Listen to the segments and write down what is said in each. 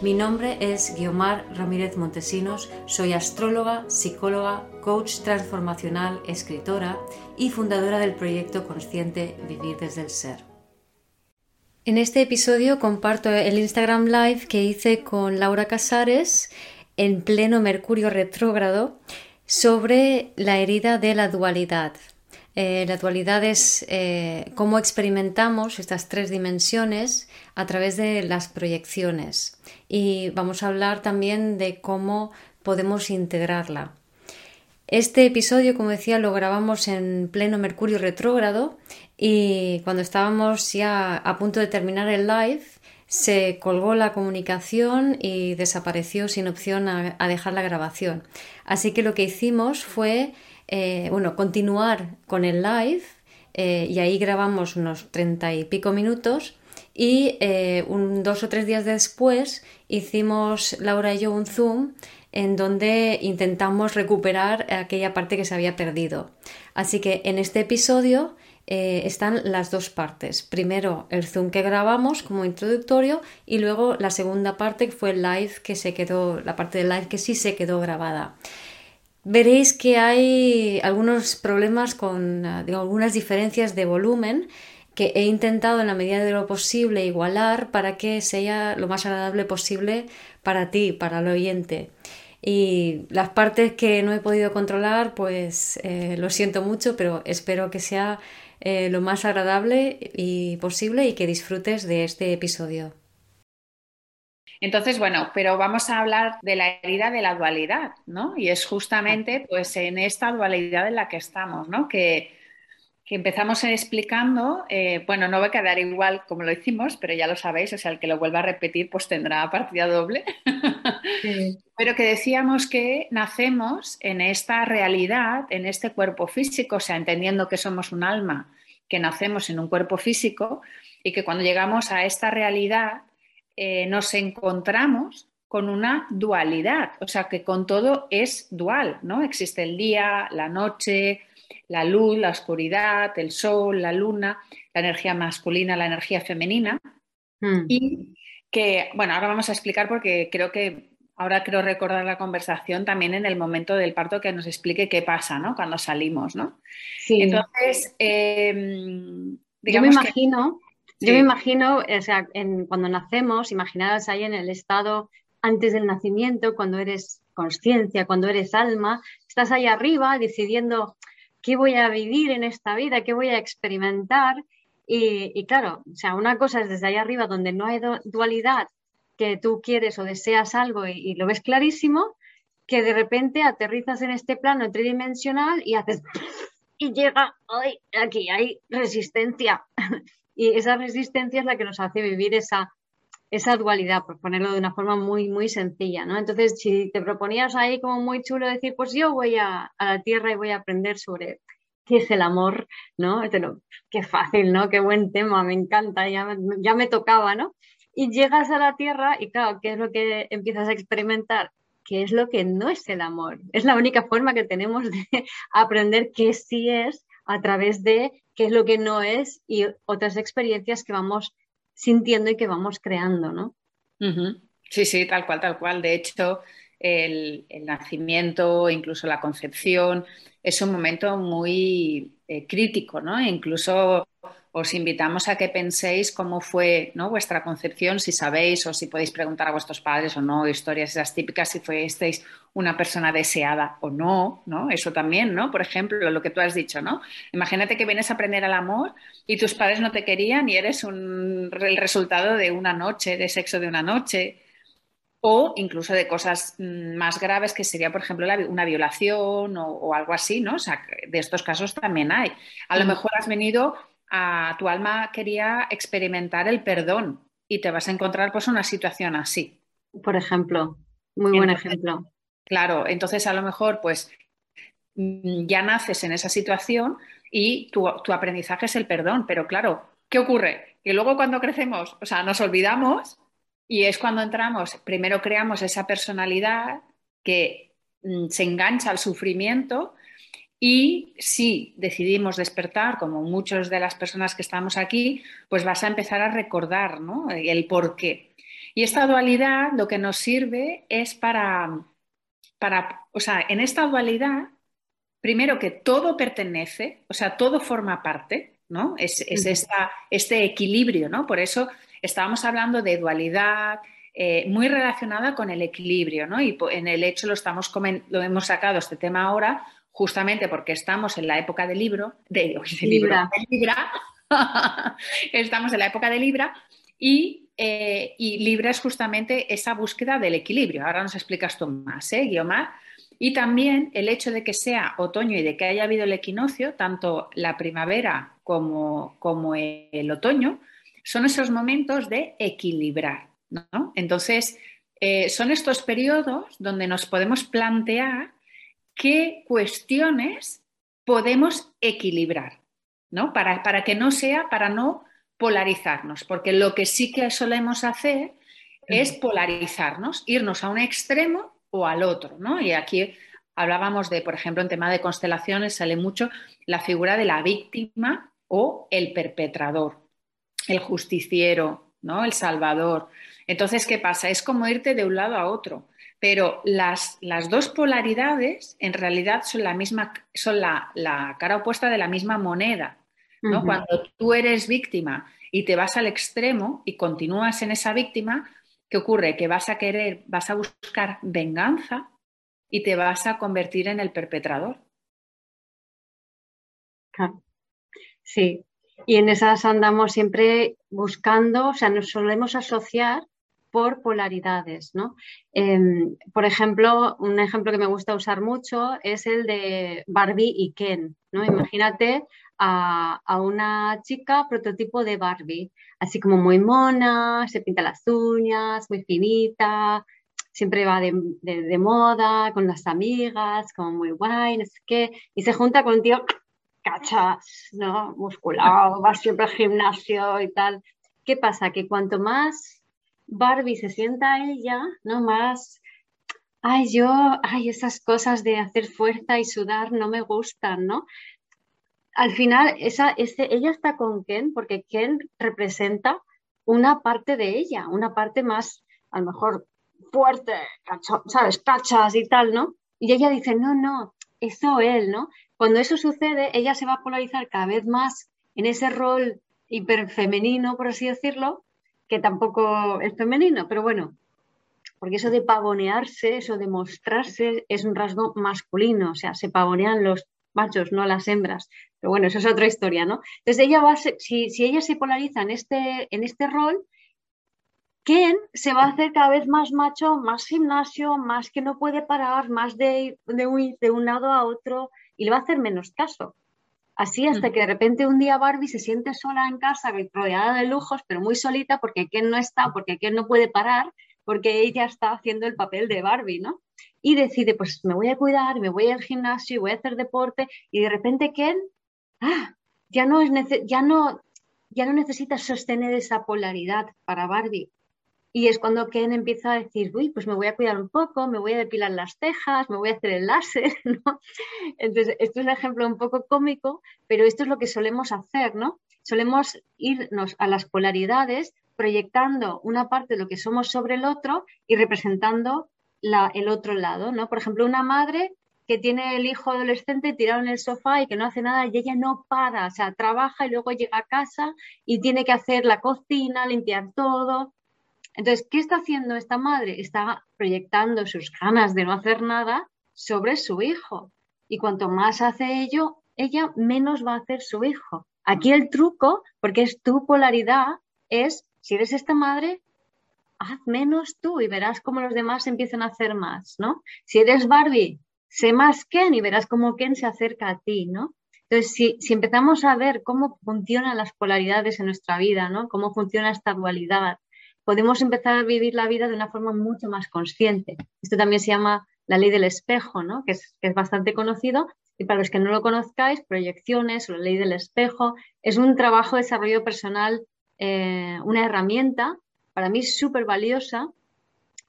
Mi nombre es Guiomar Ramírez Montesinos, soy astróloga, psicóloga, coach transformacional, escritora y fundadora del proyecto consciente Vivir desde el Ser. En este episodio comparto el Instagram Live que hice con Laura Casares en pleno Mercurio retrógrado sobre la herida de la dualidad. Eh, la dualidad es eh, cómo experimentamos estas tres dimensiones a través de las proyecciones y vamos a hablar también de cómo podemos integrarla. Este episodio, como decía, lo grabamos en pleno Mercurio retrógrado y cuando estábamos ya a punto de terminar el live se colgó la comunicación y desapareció sin opción a dejar la grabación. Así que lo que hicimos fue eh, bueno, continuar con el live eh, y ahí grabamos unos treinta y pico minutos y eh, un, dos o tres días después hicimos Laura y yo un Zoom en donde intentamos recuperar aquella parte que se había perdido. Así que en este episodio están las dos partes. Primero el Zoom que grabamos como introductorio y luego la segunda parte que fue el live que se quedó, la parte del live que sí se quedó grabada veréis que hay algunos problemas con ah, algunas diferencias de volumen que he intentado en la medida de lo posible igualar para que sea lo más agradable posible para ti, para el oyente. Y las partes que no he podido controlar, pues eh, lo siento mucho, pero espero que sea eh, lo más agradable y posible y que disfrutes de este episodio. Entonces, bueno, pero vamos a hablar de la herida de la dualidad, ¿no? Y es justamente pues en esta dualidad en la que estamos, ¿no? Que, empezamos explicando, eh, bueno, no va a quedar igual como lo hicimos, pero ya lo sabéis, o sea, el que lo vuelva a repetir pues tendrá partida doble. Pero que decíamos que nacemos en esta realidad, en este cuerpo físico, o sea, entendiendo que somos un alma, que nacemos en un cuerpo físico y que cuando llegamos a esta realidad eh, nos encontramos con una dualidad, o sea que con todo es dual, ¿no? Existe el día, la noche, la luz, la oscuridad, el sol, la luna, la energía masculina, la energía femenina. Hmm. Y que, bueno, ahora vamos a explicar porque creo que ahora quiero recordar la conversación también en el momento del parto que nos explique qué pasa, ¿no? Cuando salimos, ¿no? Sí. Entonces, em, Yo me imagino yo me imagino, o sea, cuando nacemos, imaginadas ahí en el estado antes del nacimiento, cuando eres conciencia, cuando eres alma, estás ahí arriba decidiendo qué voy a vivir en esta vida, qué voy a experimentar. Y, claro, o sea, una cosa es desde ahí arriba donde no hay dualidad, que tú quieres o deseas algo y, lo ves clarísimo, que de repente aterrizas en este plano tridimensional y haces y llega, ay, aquí hay resistencia. Y esa resistencia es la que nos hace vivir esa, esa dualidad, por ponerlo de una forma muy, muy sencilla, ¿no? Entonces, si te proponías ahí como muy chulo decir, pues yo voy a, la Tierra y voy a aprender sobre qué es el amor, ¿no? qué fácil, ¿no? Qué buen tema, me encanta, ya, ya me tocaba, ¿no? Y llegas a la Tierra y claro, ¿qué es lo que empiezas a experimentar? ¿Qué es lo que no es el amor? Es la única forma que tenemos de aprender qué sí es a través de qué es lo que no es y otras experiencias que vamos sintiendo y que vamos creando, ¿no? Sí, sí, tal cual, tal cual. De hecho, el, nacimiento, incluso la concepción, es un momento muy eh, crítico, ¿no? incluso os invitamos a que penséis cómo fue ¿no? vuestra concepción, si sabéis o si podéis preguntar a vuestros padres o no, historias esas típicas, si fuisteis una persona deseada o no, ¿no? Eso también, ¿no? Por ejemplo, lo que tú has dicho, ¿no? Imagínate que vienes a aprender al amor y tus padres no te querían y eres un, el resultado de una noche, de sexo de una noche, o incluso de cosas mm, más graves que sería, por ejemplo, una violación o, o, algo así, ¿no? O sea, de estos casos también hay. A lo mm. mejor has venido a tu alma quería experimentar el perdón y te vas a encontrar pues una situación así. Por ejemplo, muy buen ejemplo. Claro, entonces a lo mejor pues mm, ya naces en esa situación y tu, tu, aprendizaje es el perdón, pero claro, ¿qué ocurre? Que luego cuando crecemos, o sea, nos olvidamos y es cuando entramos, primero creamos esa personalidad que mm, se engancha al sufrimiento y si decidimos despertar, como muchas de las personas que estamos aquí, pues vas a empezar a recordar ¿no? el por qué. Y esta dualidad lo que nos sirve es para, para, o sea, en esta dualidad, primero que todo pertenece, o sea, todo forma parte, ¿no? Es, esta, este equilibrio, ¿no? Por eso estábamos hablando de dualidad, eh, muy relacionada con el equilibrio, ¿no? Y en el hecho lo, estamos lo hemos sacado este tema ahora justamente porque estamos en la época de libro, de, Libra. estamos en la época de Libra y, eh, y, Libra es justamente esa búsqueda del equilibrio. Ahora nos explicas tú más, ¿eh, Guiomar? Y también el hecho de que sea otoño y de que haya habido el equinoccio, tanto la primavera como, como el otoño, son esos momentos de equilibrar. ¿no? Entonces, eh, son estos periodos donde nos podemos plantear qué cuestiones podemos equilibrar, ¿no? Para, para, que no sea, para no polarizarnos, porque lo que sí que solemos hacer es polarizarnos, irnos a un extremo o al otro, ¿no? Y aquí hablábamos de, por ejemplo, en tema de constelaciones sale mucho la figura de la víctima o el perpetrador, el justiciero, ¿no? El salvador. Entonces, ¿qué pasa? Es como irte de un lado a otro. Pero las, dos polaridades en realidad son la misma, son la, cara opuesta de la misma moneda. ¿no? Cuando tú eres víctima y te vas al extremo y continúas en esa víctima, ¿qué ocurre? Que vas a querer, vas a buscar venganza y te vas a convertir en el perpetrador. Sí, y en esas andamos siempre buscando, o sea, nos solemos asociar por polaridades. ¿no? Em, por ejemplo, un ejemplo que me gusta usar mucho es el de Barbie y Ken. ¿no? Imagínate a, una chica prototipo de Barbie, así como muy mona, se pinta las uñas, muy finita, siempre va de, moda, con las amigas, como muy guay, no sé qué, y se junta con un tío cachas, ¿no? Musculado, va siempre al gimnasio y tal. ¿Qué pasa? Que cuanto más Barbie se sienta ella, ¿no? Más, ay, yo, ay, esas cosas de hacer fuerza y sudar no me gustan, ¿no? Al final, esa, ella está con Ken porque Ken representa una parte de ella, una parte más, a lo mejor, fuerte, ¿sabes? Cachas y tal, ¿no? Y ella dice, no, no, eso él, ¿no? Cuando eso sucede, ella se va a polarizar cada vez más en ese rol hiperfemenino, por así decirlo, que tampoco es femenino, pero bueno, porque eso de pavonearse, eso de mostrarse es un rasgo masculino, o sea, se pavonean los machos, no las hembras. Pero bueno, eso es otra historia, ¿no? Entonces ella va si, ella se polariza en este, en este rol, Ken se va a hacer cada vez más macho, más gimnasio, más que no puede parar, más de, de, de un lado a otro y le va a hacer menos caso. Así hasta que de repente un día Barbie se siente sola en casa, rodeada de lujos, pero muy solita porque Ken no está, porque Ken no puede parar, porque ella está haciendo el papel de Barbie, ¿no? Y decide, pues me voy a cuidar, me voy al gimnasio, voy a hacer deporte, y de repente Ken, ah, ya no, es ya no, ya no necesita sostener esa polaridad para Barbie. Y es cuando Ken empieza a decir, uy, pues me voy a cuidar un poco, me voy a depilar las cejas, me voy a hacer el láser, ¿no? Entonces, esto es un ejemplo un poco cómico, pero esto es lo que solemos hacer, ¿no? Solemos irnos a las polaridades proyectando una parte de lo que somos sobre el otro y representando la, el otro lado, ¿no? Por ejemplo, una madre que tiene el hijo adolescente tirado en el sofá y que no hace nada y ella no para, o sea, trabaja y luego llega a casa y tiene que hacer la cocina, limpiar todo, entonces, ¿qué está haciendo esta madre? Está proyectando sus ganas de no hacer nada sobre su hijo. Y cuanto más hace ello, ella menos va a hacer su hijo. Aquí el truco, porque es tu polaridad, es, si eres esta madre, haz menos tú y verás cómo los demás empiezan a hacer más, ¿no? Si eres Barbie, sé más Ken y verás cómo Ken se acerca a ti, ¿no? Entonces, si, si, empezamos a ver cómo funcionan las polaridades en nuestra vida, ¿no? Cómo funciona esta dualidad, podemos empezar a vivir la vida de una forma mucho más consciente. Esto también se llama la ley del espejo, ¿no? que, es, bastante conocido. Y para los que no lo conozcáis, proyecciones o la ley del espejo es un trabajo de desarrollo personal, eh, una herramienta para mí súper valiosa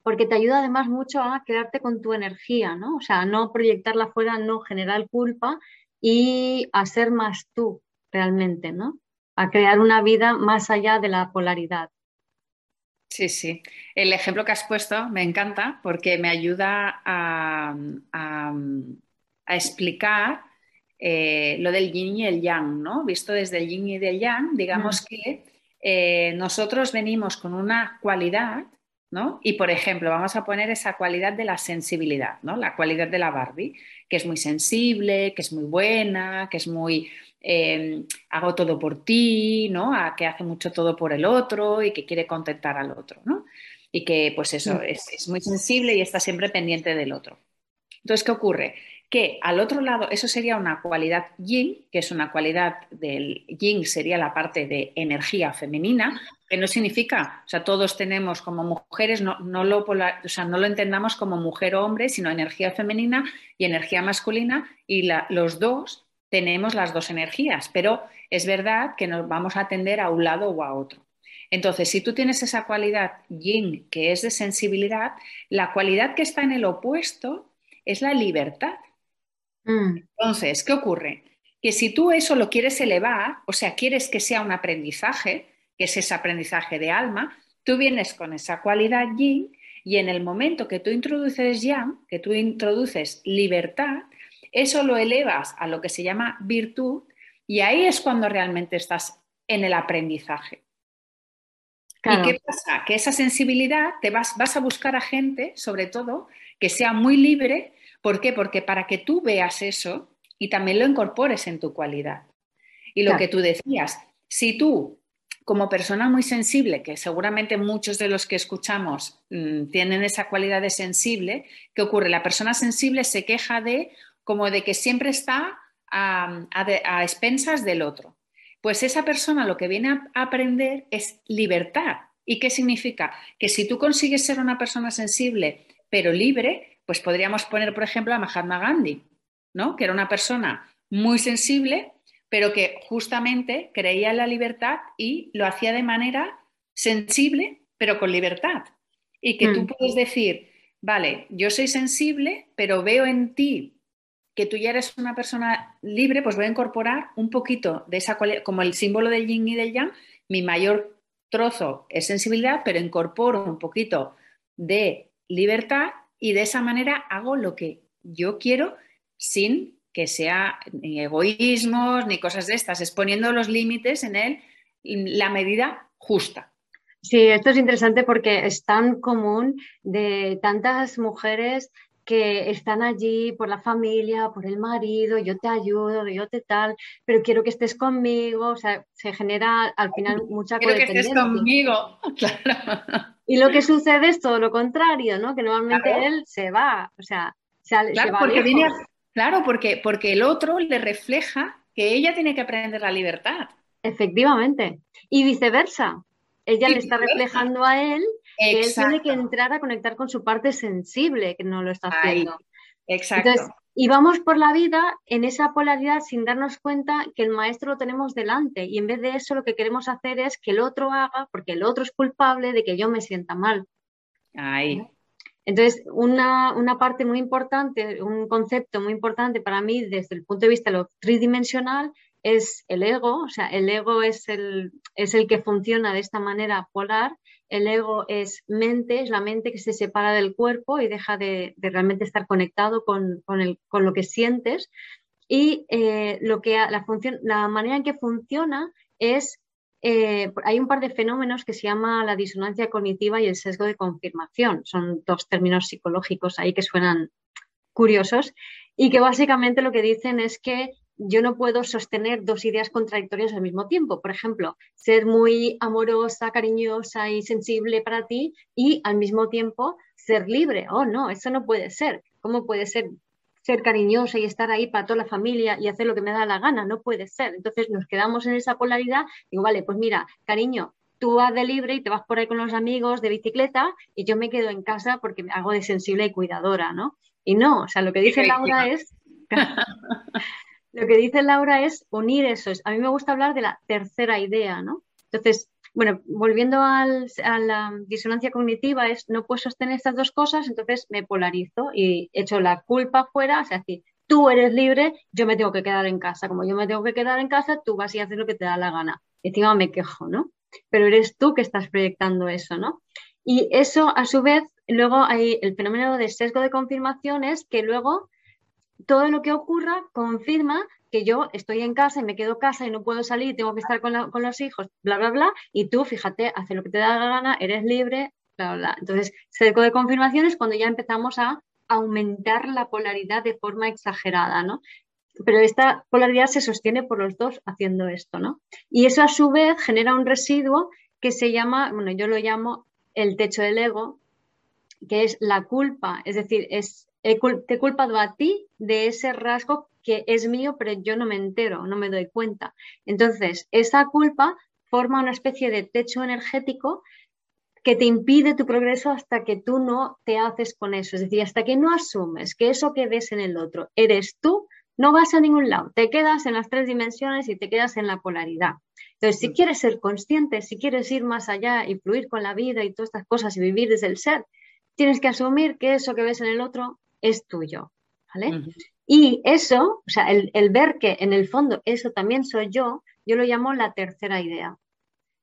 porque te ayuda además mucho a quedarte con tu energía, ¿no? O sea, no proyectarla fuera, no generar culpa y a ser más tú realmente, ¿no? A crear una vida más allá de la polaridad. Sí, sí. El ejemplo que has puesto me encanta porque me ayuda a, explicar eh, lo del yin y el yang, ¿no? Visto desde el yin y del yang, digamos que eh, nosotros venimos con una cualidad, ¿no? Y por ejemplo, vamos a poner esa cualidad de la sensibilidad, ¿no? La cualidad de la Barbie, que es muy sensible, que es muy buena, que es muy Em, hago todo por ti, ¿no? A que hace mucho todo por el otro y que quiere contentar al otro, ¿no? Y que pues eso es, muy sensible y está siempre pendiente del otro. Entonces, ¿qué ocurre? Que al otro lado, eso sería una cualidad yin, que es una cualidad del yin, sería la parte de energía femenina, que no significa, o sea, todos tenemos como mujeres, no, no lo, o sea, no lo entendamos como mujer o hombre, sino energía femenina y energía masculina, y los dos tenemos las dos energías, pero es verdad que nos vamos a atender a un lado o a otro. Entonces, si tú tienes esa cualidad yin, que es de sensibilidad, la cualidad que está en el opuesto es la libertad. Mm. Entonces, ¿qué ocurre? Que si tú eso lo quieres elevar, o sea, quieres que sea un aprendizaje, que es ese aprendizaje de alma, tú vienes con esa cualidad yin y en el momento que tú introduces yang, que tú introduces libertad, eso lo elevas a lo que se llama virtud y ahí es cuando realmente estás en el aprendizaje. ¿Y qué pasa? Que esa sensibilidad te vas, vas a buscar a gente, sobre todo, que sea muy libre. ¿Por qué? Porque para que tú veas eso y también lo incorpores en tu cualidad. Y lo que tú decías, si tú, como persona muy sensible, que seguramente muchos de los que escuchamos mm, tienen esa cualidad de sensible, ¿qué ocurre? La persona sensible se queja de como de que siempre está a, expensas del otro. Pues esa persona lo que viene a aprender es libertad. ¿Y qué significa? Que si tú consigues ser una persona sensible pero libre, pues podríamos poner, por ejemplo, a Mahatma Gandhi, ¿no? que era una persona muy sensible, pero que justamente creía en la libertad y lo hacía de manera sensible, pero con libertad. Y que tú mm. puedes decir, vale, yo soy sensible, pero veo en ti que tú ya eres una persona libre, pues voy a incorporar un poquito de esa cualidad, como el símbolo del yin y del yang, mi mayor trozo es sensibilidad, pero incorporo un poquito de libertad y de esa manera hago lo que yo quiero sin que sea ni egoísmos ni cosas de estas, exponiendo los límites en él, la medida justa. Sí, esto es interesante porque es tan común de tantas mujeres que están allí por la familia, por el marido, yo te ayudo, yo te tal, pero quiero que estés conmigo, o sea, se genera al final mucha quiero que estés conmigo, claro. Y lo que sucede es todo lo contrario, ¿no? Que normalmente él se va, o sea, se, claro, va porque viene, claro, porque, porque el otro le refleja que ella tiene que aprender la libertad. Efectivamente. Y viceversa. Ella le está reflejando a él que él tiene que entrar a conectar con su parte sensible, que no lo está haciendo. exacto. y vamos por la vida en esa polaridad sin darnos cuenta que el maestro lo tenemos delante y en vez de eso lo que queremos hacer es que el otro haga, porque el otro es culpable de que yo me sienta mal. Ahí. Entonces, una, una, parte muy importante, un concepto muy importante para mí desde el punto de vista de lo tridimensional es el ego, o sea, el ego es el, es el que funciona de esta manera polar, el ego es mente, es la mente que se separa del cuerpo y deja de, realmente estar conectado con, lo que sientes, y eh, lo que, la, función, la manera en que funciona es, eh, hay un par de fenómenos que se llama la disonancia cognitiva y el sesgo de confirmación, son dos términos psicológicos ahí que suenan curiosos y que básicamente lo que dicen es que yo no puedo sostener dos ideas contradictorias al mismo tiempo. Por ejemplo, ser muy amorosa, cariñosa y sensible para ti y al mismo tiempo ser libre. Oh, no, eso no puede ser. ¿Cómo puede ser ser cariñosa y estar ahí para toda la familia y hacer lo que me da la gana? No puede ser. Entonces nos quedamos en esa polaridad. Digo, vale, pues mira, cariño, tú vas de libre y te vas por ahí con los amigos de bicicleta y yo me quedo en casa porque me hago de sensible y cuidadora, ¿no? Y no, o sea, lo que dice Laura es... lo que dice Laura es unir eso. A mí me gusta hablar de la tercera idea, ¿no? Entonces, bueno, volviendo a la disonancia cognitiva, es no puedo sostener estas dos cosas, entonces me polarizo y echo la culpa fuera, o sea, decir, tú eres libre, yo me tengo que quedar en casa. Como yo me tengo que quedar en casa, tú vas y haces lo que te da la gana. encima me quejo, ¿no? Pero eres tú que estás proyectando eso, ¿no? Y eso, a su vez, luego hay el fenómeno de sesgo de confirmación, es que luego todo lo que ocurra confirma que yo estoy en casa y me quedo en casa y no puedo salir, tengo que estar con, los hijos, bla, bla, bla, y tú, fíjate, hace lo que te da la gana, eres libre, bla, bla. Entonces, sesgo de confirmación es cuando ya empezamos a aumentar la polaridad de forma exagerada, ¿no? Pero esta polaridad se sostiene por los dos haciendo esto, ¿no? Y eso a su vez genera un residuo que se llama, bueno, yo lo llamo el techo del ego, que es la culpa, es decir, es te he culpado a ti de ese rasgo que es mío, pero yo no me entero, no me doy cuenta. Entonces, esa culpa forma una especie de techo energético que te impide tu progreso hasta que tú no te haces con eso. Es decir, hasta que no asumes que eso que ves en el otro eres tú, no vas a ningún lado. Te quedas en las tres dimensiones y te quedas en la polaridad. Entonces, si mm. quieres ser consciente, si quieres ir más allá y fluir con la vida y todas estas cosas y vivir desde el ser, tienes que asumir que eso que ves en el otro es tuyo. ¿vale? Y eso, o sea, el, el ver que en el fondo eso también soy yo, yo lo llamo la tercera idea,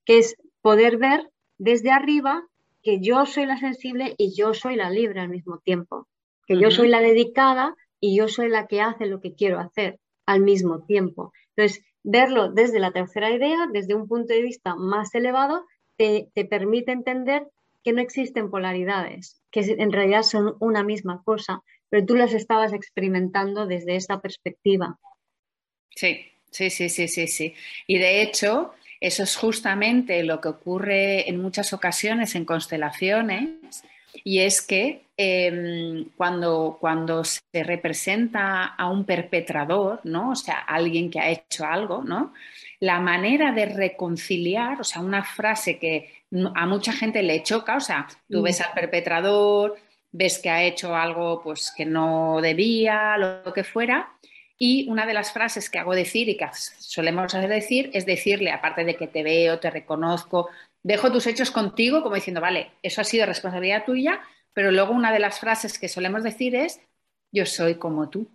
que es poder ver desde arriba que yo soy la sensible y yo soy la libre al mismo tiempo, que yo soy la dedicada y yo soy la que hace lo que quiero hacer al mismo tiempo. Entonces, verlo desde la tercera idea, desde un punto de vista más elevado, te, permite entender que no existen polaridades, que en realidad son una misma cosa, pero tú las estabas experimentando desde esta perspectiva. Sí, sí, sí, sí, sí, sí. Y de hecho, eso es justamente lo que ocurre en muchas ocasiones en constelaciones y es que em, cuando, cuando se representa a un perpetrador, ¿no? o sea, alguien que ha hecho algo, ¿no? la manera de reconciliar, o sea, una frase que a mucha gente le choca, o sea, tú ves mm. al perpetrador, ves que ha hecho algo pues, que no debía, lo que fuera, y una de las frases que hago decir y que solemos hacer decir es decirle, aparte de que te veo, te reconozco, dejo tus hechos contigo, como diciendo, vale, eso ha sido responsabilidad tuya, pero luego una de las frases que solemos decir es, yo soy como tú.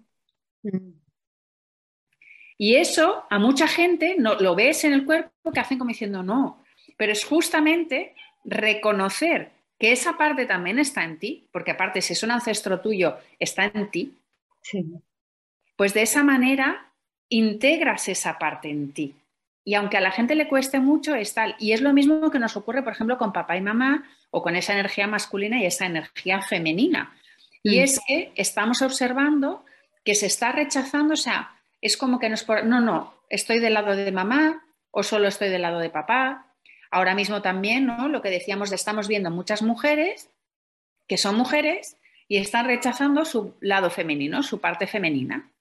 Mm. Y eso a mucha gente no, lo ves en el cuerpo que hacen como diciendo, no, pero es justamente reconocer que esa parte también está en ti, porque aparte si es un ancestro tuyo, está en ti. Sí pues de esa manera integras esa parte en ti. Y aunque a la gente le cueste mucho, es tal. Y es lo mismo que nos ocurre, por ejemplo, con papá y mamá o con esa energía masculina y esa energía femenina. Y mm. es que estamos observando que se está rechazando, o sea, es como que nos... No, no, estoy del lado de mamá o solo estoy del lado de papá. Ahora mismo también. Lo que decíamos, estamos viendo muchas mujeres que son mujeres y están rechazando su lado femenino, su parte femenina.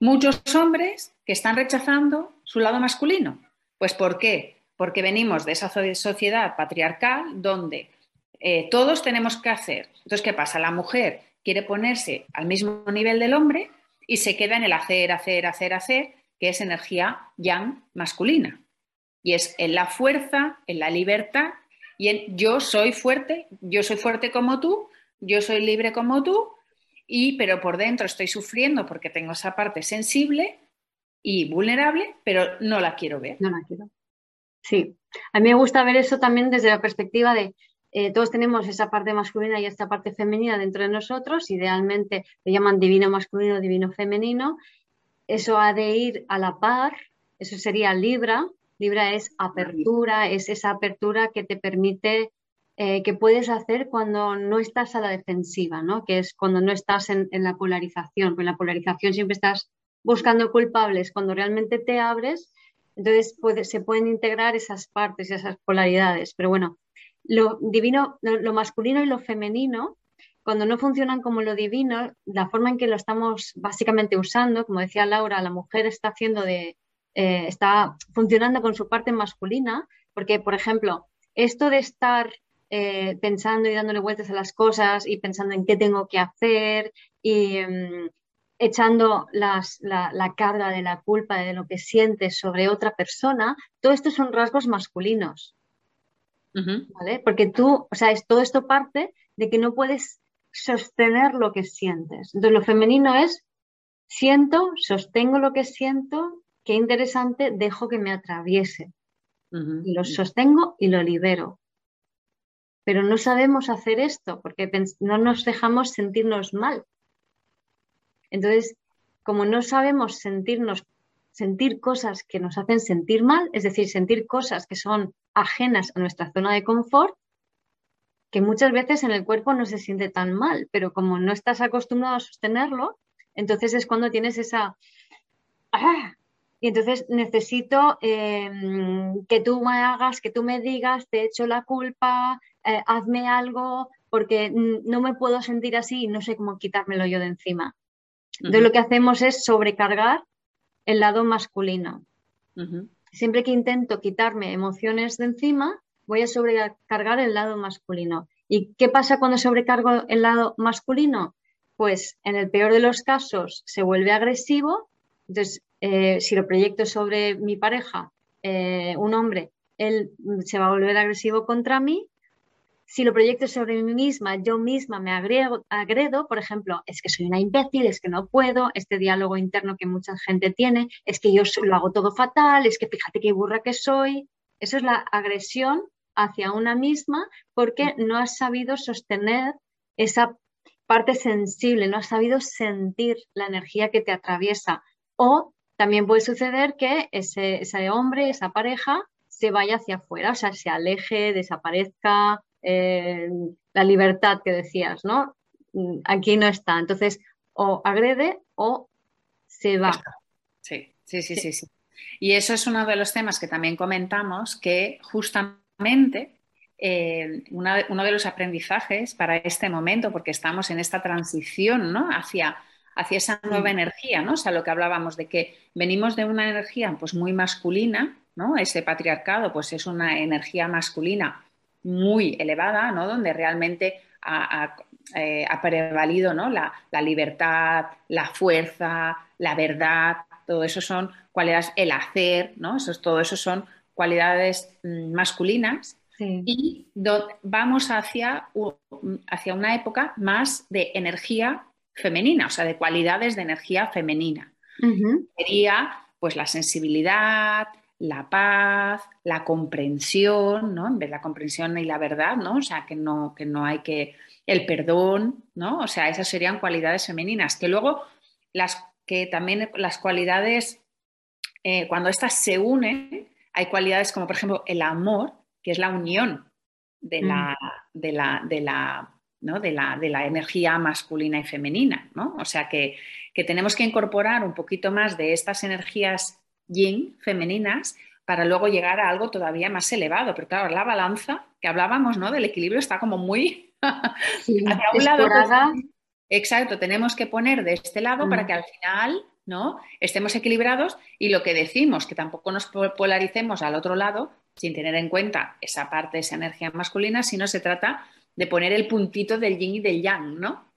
Muchos hombres que están rechazando su lado masculino. Pues ¿por qué? Porque venimos de esa sociedad patriarcal donde eh, todos tenemos que hacer. Entonces, ¿qué pasa? La mujer quiere ponerse al mismo nivel del hombre y se queda en el hacer, hacer, hacer, hacer, que es energía yang masculina. Y es en la fuerza, en la libertad y en yo soy fuerte, yo soy fuerte como tú, yo soy libre como tú y pero por dentro estoy sufriendo porque tengo esa parte sensible y vulnerable, pero no la quiero ver. No la quiero. Sí, a mí me gusta ver eso también desde la perspectiva de eh, todos tenemos esa parte masculina y esta parte femenina dentro de nosotros, idealmente le llaman divino masculino, divino femenino, eso ha de ir a la par, eso sería Libra, Libra es apertura, es esa apertura que te permite eh, que puedes hacer cuando no estás a la defensiva, ¿no? que es cuando no estás en, la polarización. Porque en la polarización siempre estás buscando culpables. Cuando realmente te abres, entonces se pueden integrar esas partes, esas polaridades. Pero bueno, lo divino, lo, masculino y lo femenino, cuando no funcionan como lo divino, la forma en que lo estamos básicamente usando, como decía Laura, la mujer está haciendo de, eh, está funcionando con su parte masculina, porque, por ejemplo, esto de estar eh, pensando y dándole vueltas a las cosas y pensando en qué tengo que hacer y mm, echando la, carga de la culpa de lo que sientes sobre otra persona, todo esto son rasgos masculinos. ¿Vale? Porque tú, o sea, es, todo esto parte de que no puedes sostener lo que sientes. Entonces, lo femenino es siento, sostengo lo que siento, qué interesante, dejo que me atraviese. Lo sostengo y lo libero. Pero no sabemos hacer esto porque no nos dejamos sentirnos mal. Entonces, como no sabemos sentirnos, sentir cosas que nos hacen sentir mal, es decir, sentir cosas que son ajenas a nuestra zona de confort, que muchas veces en el cuerpo no se siente tan mal, pero como no estás acostumbrado a sostenerlo, entonces es cuando tienes esa... ¡Ah! Y entonces necesito em, que tú me hagas, que tú me digas, te echo la culpa, eh, hazme algo, porque no me puedo sentir así y no sé cómo quitármelo yo de encima. Entonces lo que hacemos es sobrecargar el lado masculino. Siempre que intento quitarme emociones de encima, voy a sobrecargar el lado masculino. ¿Y qué pasa cuando sobrecargo el lado masculino? Pues en el peor de los casos se vuelve agresivo. Entonces, eh, si lo proyecto sobre mi pareja, eh, un hombre, él se va a volver agresivo contra mí si lo proyecto sobre mí misma, yo misma me agredo, por ejemplo, es que soy una imbécil, es que no puedo, este diálogo interno que mucha gente tiene, es que yo lo hago todo fatal, es que fíjate qué burra que soy. Eso es la agresión hacia una misma porque no has sabido sostener esa parte sensible, no has sabido sentir la energía que te atraviesa. O también puede suceder que ese, hombre, esa pareja, se vaya hacia afuera, o sea, se aleje, desaparezca, eh, la libertad que decías, ¿no? Mm, aquí no está. Entonces, o agrede o se va. Sí, sí, sí, sí, sí. Y eso es uno de los temas que también comentamos, que justamente eh, uno de los aprendizajes para este momento, porque estamos en esta transición ¿no? hacia, hacia esa nueva energía, ¿no? O sea, lo que hablábamos de que venimos de una energía pues, muy masculina, ¿no? Ese patriarcado pues, es una energía masculina muy elevada, ¿no? donde realmente ha, eh, prevalido ¿no? la, libertad, la fuerza, la verdad, todo eso son cualidades, el hacer, ¿no? Eso, todo eso son cualidades mm, masculinas y vamos hacia, hacia una época más de energía femenina, o sea, de cualidades de energía femenina. Sería pues la sensibilidad, la paz, la comprensión, ¿no? En vez de la comprensión y la verdad, ¿no? O sea, que no, que no hay que. el perdón, ¿no? O sea, esas serían cualidades femeninas. Que luego, las que también las cualidades, eh, cuando estas se unen, hay cualidades como, por ejemplo, el amor, que es la unión de la, mm. de la, de la ¿no? de, la, de, la, energía masculina y femenina. ¿no? O sea que, que, tenemos que incorporar un poquito más de estas energías yin, femeninas, para luego llegar a algo todavía más elevado. Pero claro, la balanza que hablábamos, ¿no? Del equilibrio está como muy hacia un lado. Pues, exacto, tenemos que poner de este lado para mm. que al final, ¿no? Estemos equilibrados y lo que decimos, que tampoco nos polaricemos al otro lado sin tener en cuenta esa parte, esa energía masculina, sino se trata de poner el puntito del yin y del yang, ¿no?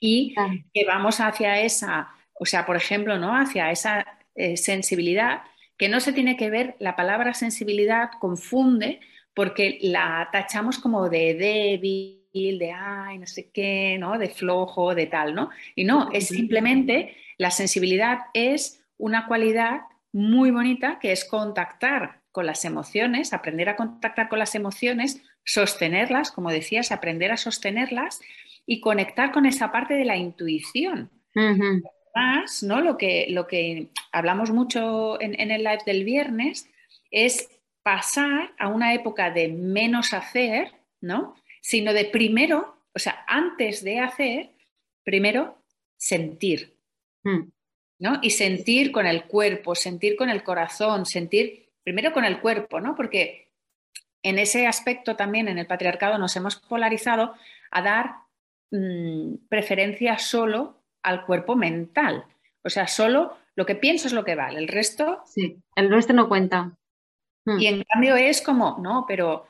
Y que vamos hacia esa, o sea, por ejemplo, ¿no? Hacia esa eh, sensibilidad, que no se tiene que ver, la palabra sensibilidad confunde porque la tachamos como de débil, de ay, no sé qué, ¿no? De flojo, de tal, ¿no? Y no, es simplemente la sensibilidad es una cualidad muy bonita que es contactar con las emociones, aprender a contactar con las emociones, sostenerlas, como decías, aprender a sostenerlas y conectar con esa parte de la intuición más, ¿no? Lo que, lo que hablamos mucho en, el live del viernes es pasar a una época de menos hacer, ¿no? Sino de primero, o sea, antes de hacer, primero sentir, hmm. ¿no? Y sentir con el cuerpo, sentir con el corazón, sentir primero con el cuerpo, ¿no? Porque en ese aspecto también en el patriarcado nos hemos polarizado a dar mm, preferencia solo al cuerpo mental. O sea, solo lo que pienso es lo que vale, el resto... Sí, el resto no cuenta. Hmm. Y en cambio es como, no, pero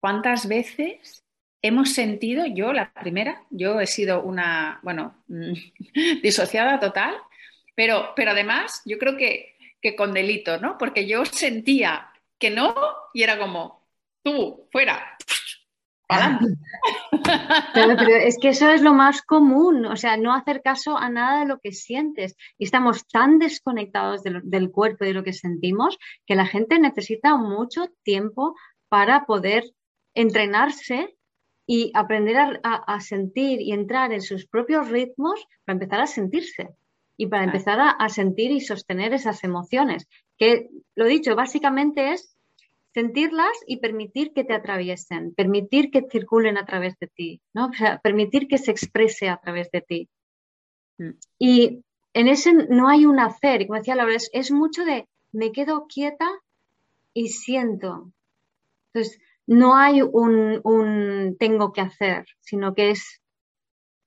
¿cuántas veces hemos sentido, yo la primera, yo he sido una, bueno, disociada total, pero, pero además yo creo que, que con delito, ¿no? Porque yo sentía que no y era como, tú, fuera, pero es que eso es lo más común, o sea, no hacer caso a nada de lo que sientes. Y estamos tan desconectados del cuerpo y de lo que sentimos que la gente necesita mucho tiempo para poder entrenarse y aprender a, sentir y entrar en sus propios ritmos para empezar a sentirse y para empezar a sentir y sostener esas emociones. Que lo dicho, básicamente es sentirlas y permitir que te atraviesen, permitir que circulen a través de ti, ¿no? permitir que se exprese a través de ti. Mm. Y en ese no hay un hacer, y como decía Laura, es, es mucho de me quedo quieta y siento. Entonces, no hay un, un tengo que hacer, sino que es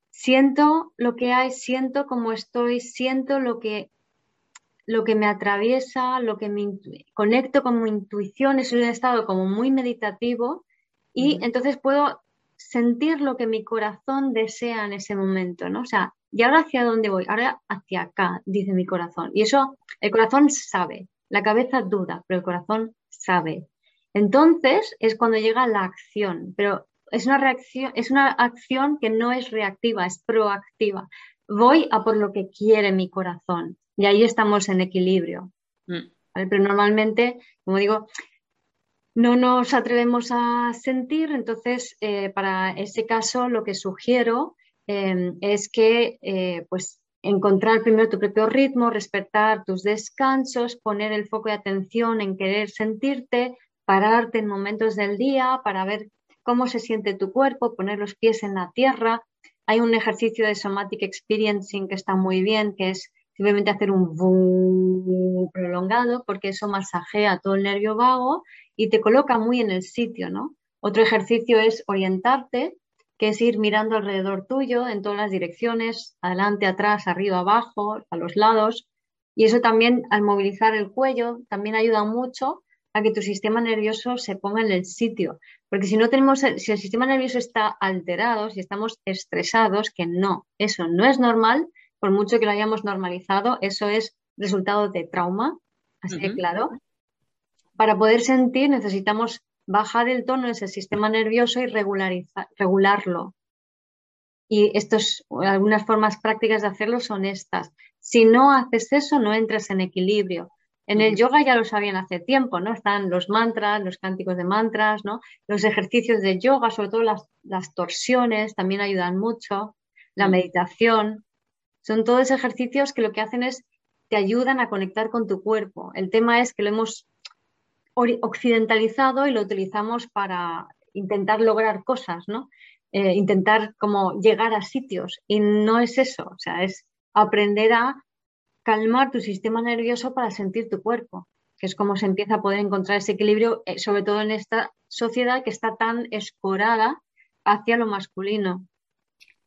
siento lo que hay, siento cómo estoy, siento lo que lo que me atraviesa, lo que me conecto con mi intuición, es un estado como muy meditativo y entonces puedo sentir lo que mi corazón desea en ese momento, ¿no? O sea, ¿y ahora hacia dónde voy? Ahora hacia acá, dice mi corazón. Y eso, el corazón sabe, la cabeza duda, pero el corazón sabe. Entonces es cuando llega la acción, pero es una reacción, es una acción que no es reactiva, es proactiva. Voy a por lo que quiere mi corazón. Y ahí estamos en equilibrio. Mm. Pero normalmente, como digo, no nos atrevemos a sentir, entonces eh, para ese caso lo que sugiero em, es que eh, pues encontrar primero tu propio ritmo, respetar tus descansos, poner el foco de atención en querer sentirte, pararte en momentos del día para ver cómo se siente tu cuerpo, poner los pies en la tierra. Hay un ejercicio de somatic experiencing que está muy bien, que es simplemente hacer un prolongado porque eso masajea todo el nervio vago y te coloca muy en el sitio, ¿no? Otro ejercicio es orientarte, que es ir mirando alrededor tuyo en todas las direcciones, adelante, atrás, arriba, abajo, a los lados. Y eso también, al movilizar el cuello, también ayuda mucho a que tu sistema nervioso se ponga en el sitio. Porque si no tenemos, si el sistema nervioso está alterado, si estamos estresados, que no, eso no es normal, por mucho que lo hayamos normalizado, eso es resultado de trauma, así que claro. Para poder sentir necesitamos bajar el tono de ese sistema nervioso y regularlo. Y estos, algunas formas prácticas de hacerlo son estas. Si no haces eso, no entras en equilibrio. En el yoga ya lo sabían hace tiempo, ¿no? Están los mantras, los cánticos de mantras, ¿no? Los ejercicios de yoga, sobre todo las, las torsiones, también ayudan mucho. La meditación. Son todos ejercicios que lo que hacen es te ayudan a conectar con tu cuerpo. El tema es que lo hemos occidentalizado y lo utilizamos para intentar lograr cosas, ¿no? Eh, intentar como llegar a sitios y no es eso, o sea, es aprender a calmar tu sistema nervioso para sentir tu cuerpo, que es como se empieza a poder encontrar ese equilibrio, eh, sobre todo en esta sociedad que está tan escorada hacia lo masculino.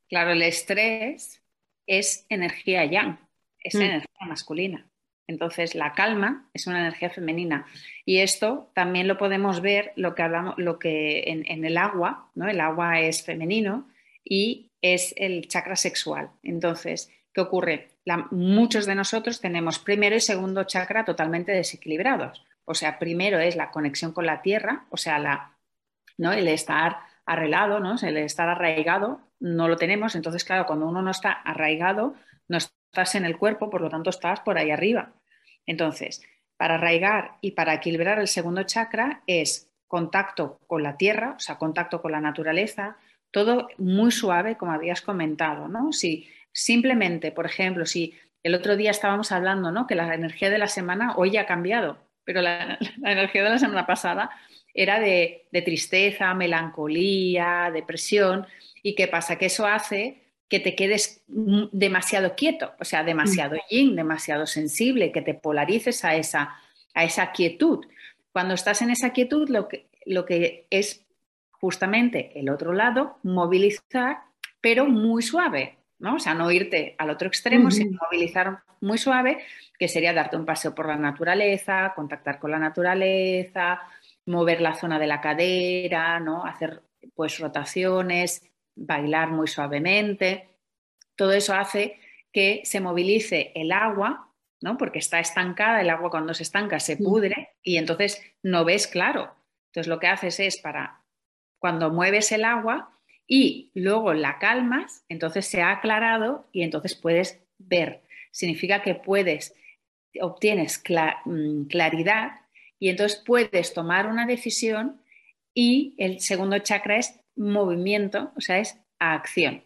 Claro, el estrés es energía yang, es mm. energía masculina. Entonces, la calma es una energía femenina. Y esto también lo podemos ver lo que hablamos, lo que en, el agua, ¿no? El agua es femenino y es el chakra sexual. Entonces, ¿qué ocurre? muchos de nosotros tenemos primero y segundo chakra totalmente desequilibrados. O sea, primero es la conexión con la tierra, o sea, la, ¿no? el estar arreglado, ¿no? el estar arraigado no lo tenemos. Entonces, claro, cuando uno no está arraigado, no estás en el cuerpo, por lo tanto estás por ahí arriba. Entonces, para arraigar y para equilibrar el segundo chakra es contacto con la tierra, o sea, contacto con la naturaleza, todo muy suave, como habías comentado, ¿no? Si simplemente, por ejemplo, si el otro día estábamos hablando, ¿no? Que la energía de la semana hoy ha cambiado, pero la, energía de la semana pasada era de tristeza, melancolía, depresión. ¿Y qué pasa? Que eso hace que te quedes demasiado quieto, o sea, demasiado yin, demasiado sensible, que te polarices a esa, a esa quietud. Cuando estás en esa quietud, lo que, lo que es justamente el otro lado, movilizar, pero muy suave, ¿no? O sea, no irte al otro extremo, sino movilizar muy suave, que sería darte un paseo por la naturaleza, contactar con la naturaleza, mover la zona de la cadera, ¿no? Hacer pues rotaciones, bailar muy suavemente. Todo eso hace que se movilice el agua, ¿no? Porque está estancada, el agua cuando se estanca se pudre y entonces no ves claro. Entonces lo que haces es para cuando mueves el agua y luego la calmas, entonces se ha aclarado y entonces puedes ver. Significa que puedes, obtienes mm, claridad y entonces puedes tomar una decisión y el segundo chakra es movimiento, o sea, es acción.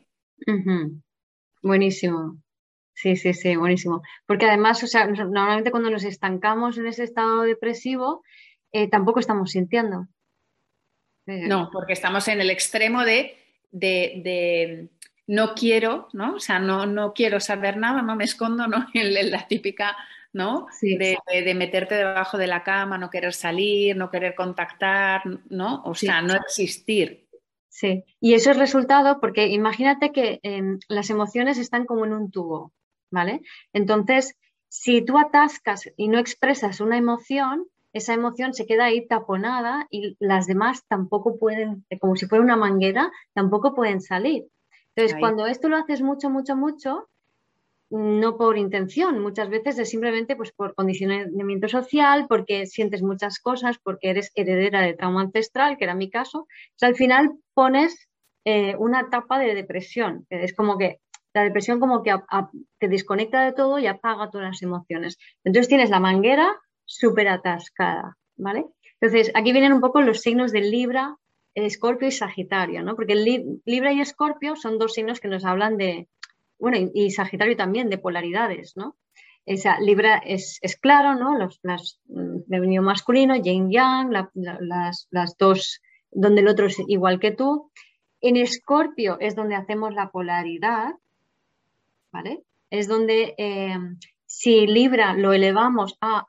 Buenísimo. Sí, sí, sí, buenísimo. Porque además, o sea, normalmente cuando nos estancamos en ese estado depresivo, eh, tampoco estamos sintiendo. No, porque estamos en el extremo de, de, no quiero, ¿no? O sea, no, no quiero saber nada, no me escondo, ¿no? En la típica ¿no? de, meterte debajo de la cama, no querer salir, no querer contactar, ¿no? O sea, no existir. Sí, y eso es resultado porque imagínate que em, las emociones están como en un tubo, ¿vale? Entonces, si tú atascas y no expresas una emoción, esa emoción se queda ahí taponada y las demás tampoco pueden, como si fuera una manguera, tampoco pueden salir. Entonces, cuando esto lo haces mucho, mucho, mucho, no por intención, muchas veces es simplemente pues, por condicionamiento social, porque sientes muchas cosas, porque eres heredera de trauma ancestral, que era mi caso. al final pones eh, una etapa de depresión, es como que la depresión como que te desconecta de todo y apaga todas las emociones. Entonces tienes la manguera súper atascada, ¿vale? Entonces aquí vienen un poco los signos de Libra, Escorpio y Sagitario, ¿no? Porque Libra y Escorpio son dos signos que nos hablan de, bueno, y, Sagitario también, de polaridades, ¿no? Esa Libra es, claro, ¿no? Los, las, mm, masculino, yin yang, las, las, dos, donde el otro es igual que tú. En Escorpio es donde hacemos la polaridad, ¿vale? Es donde eh, si Libra lo elevamos a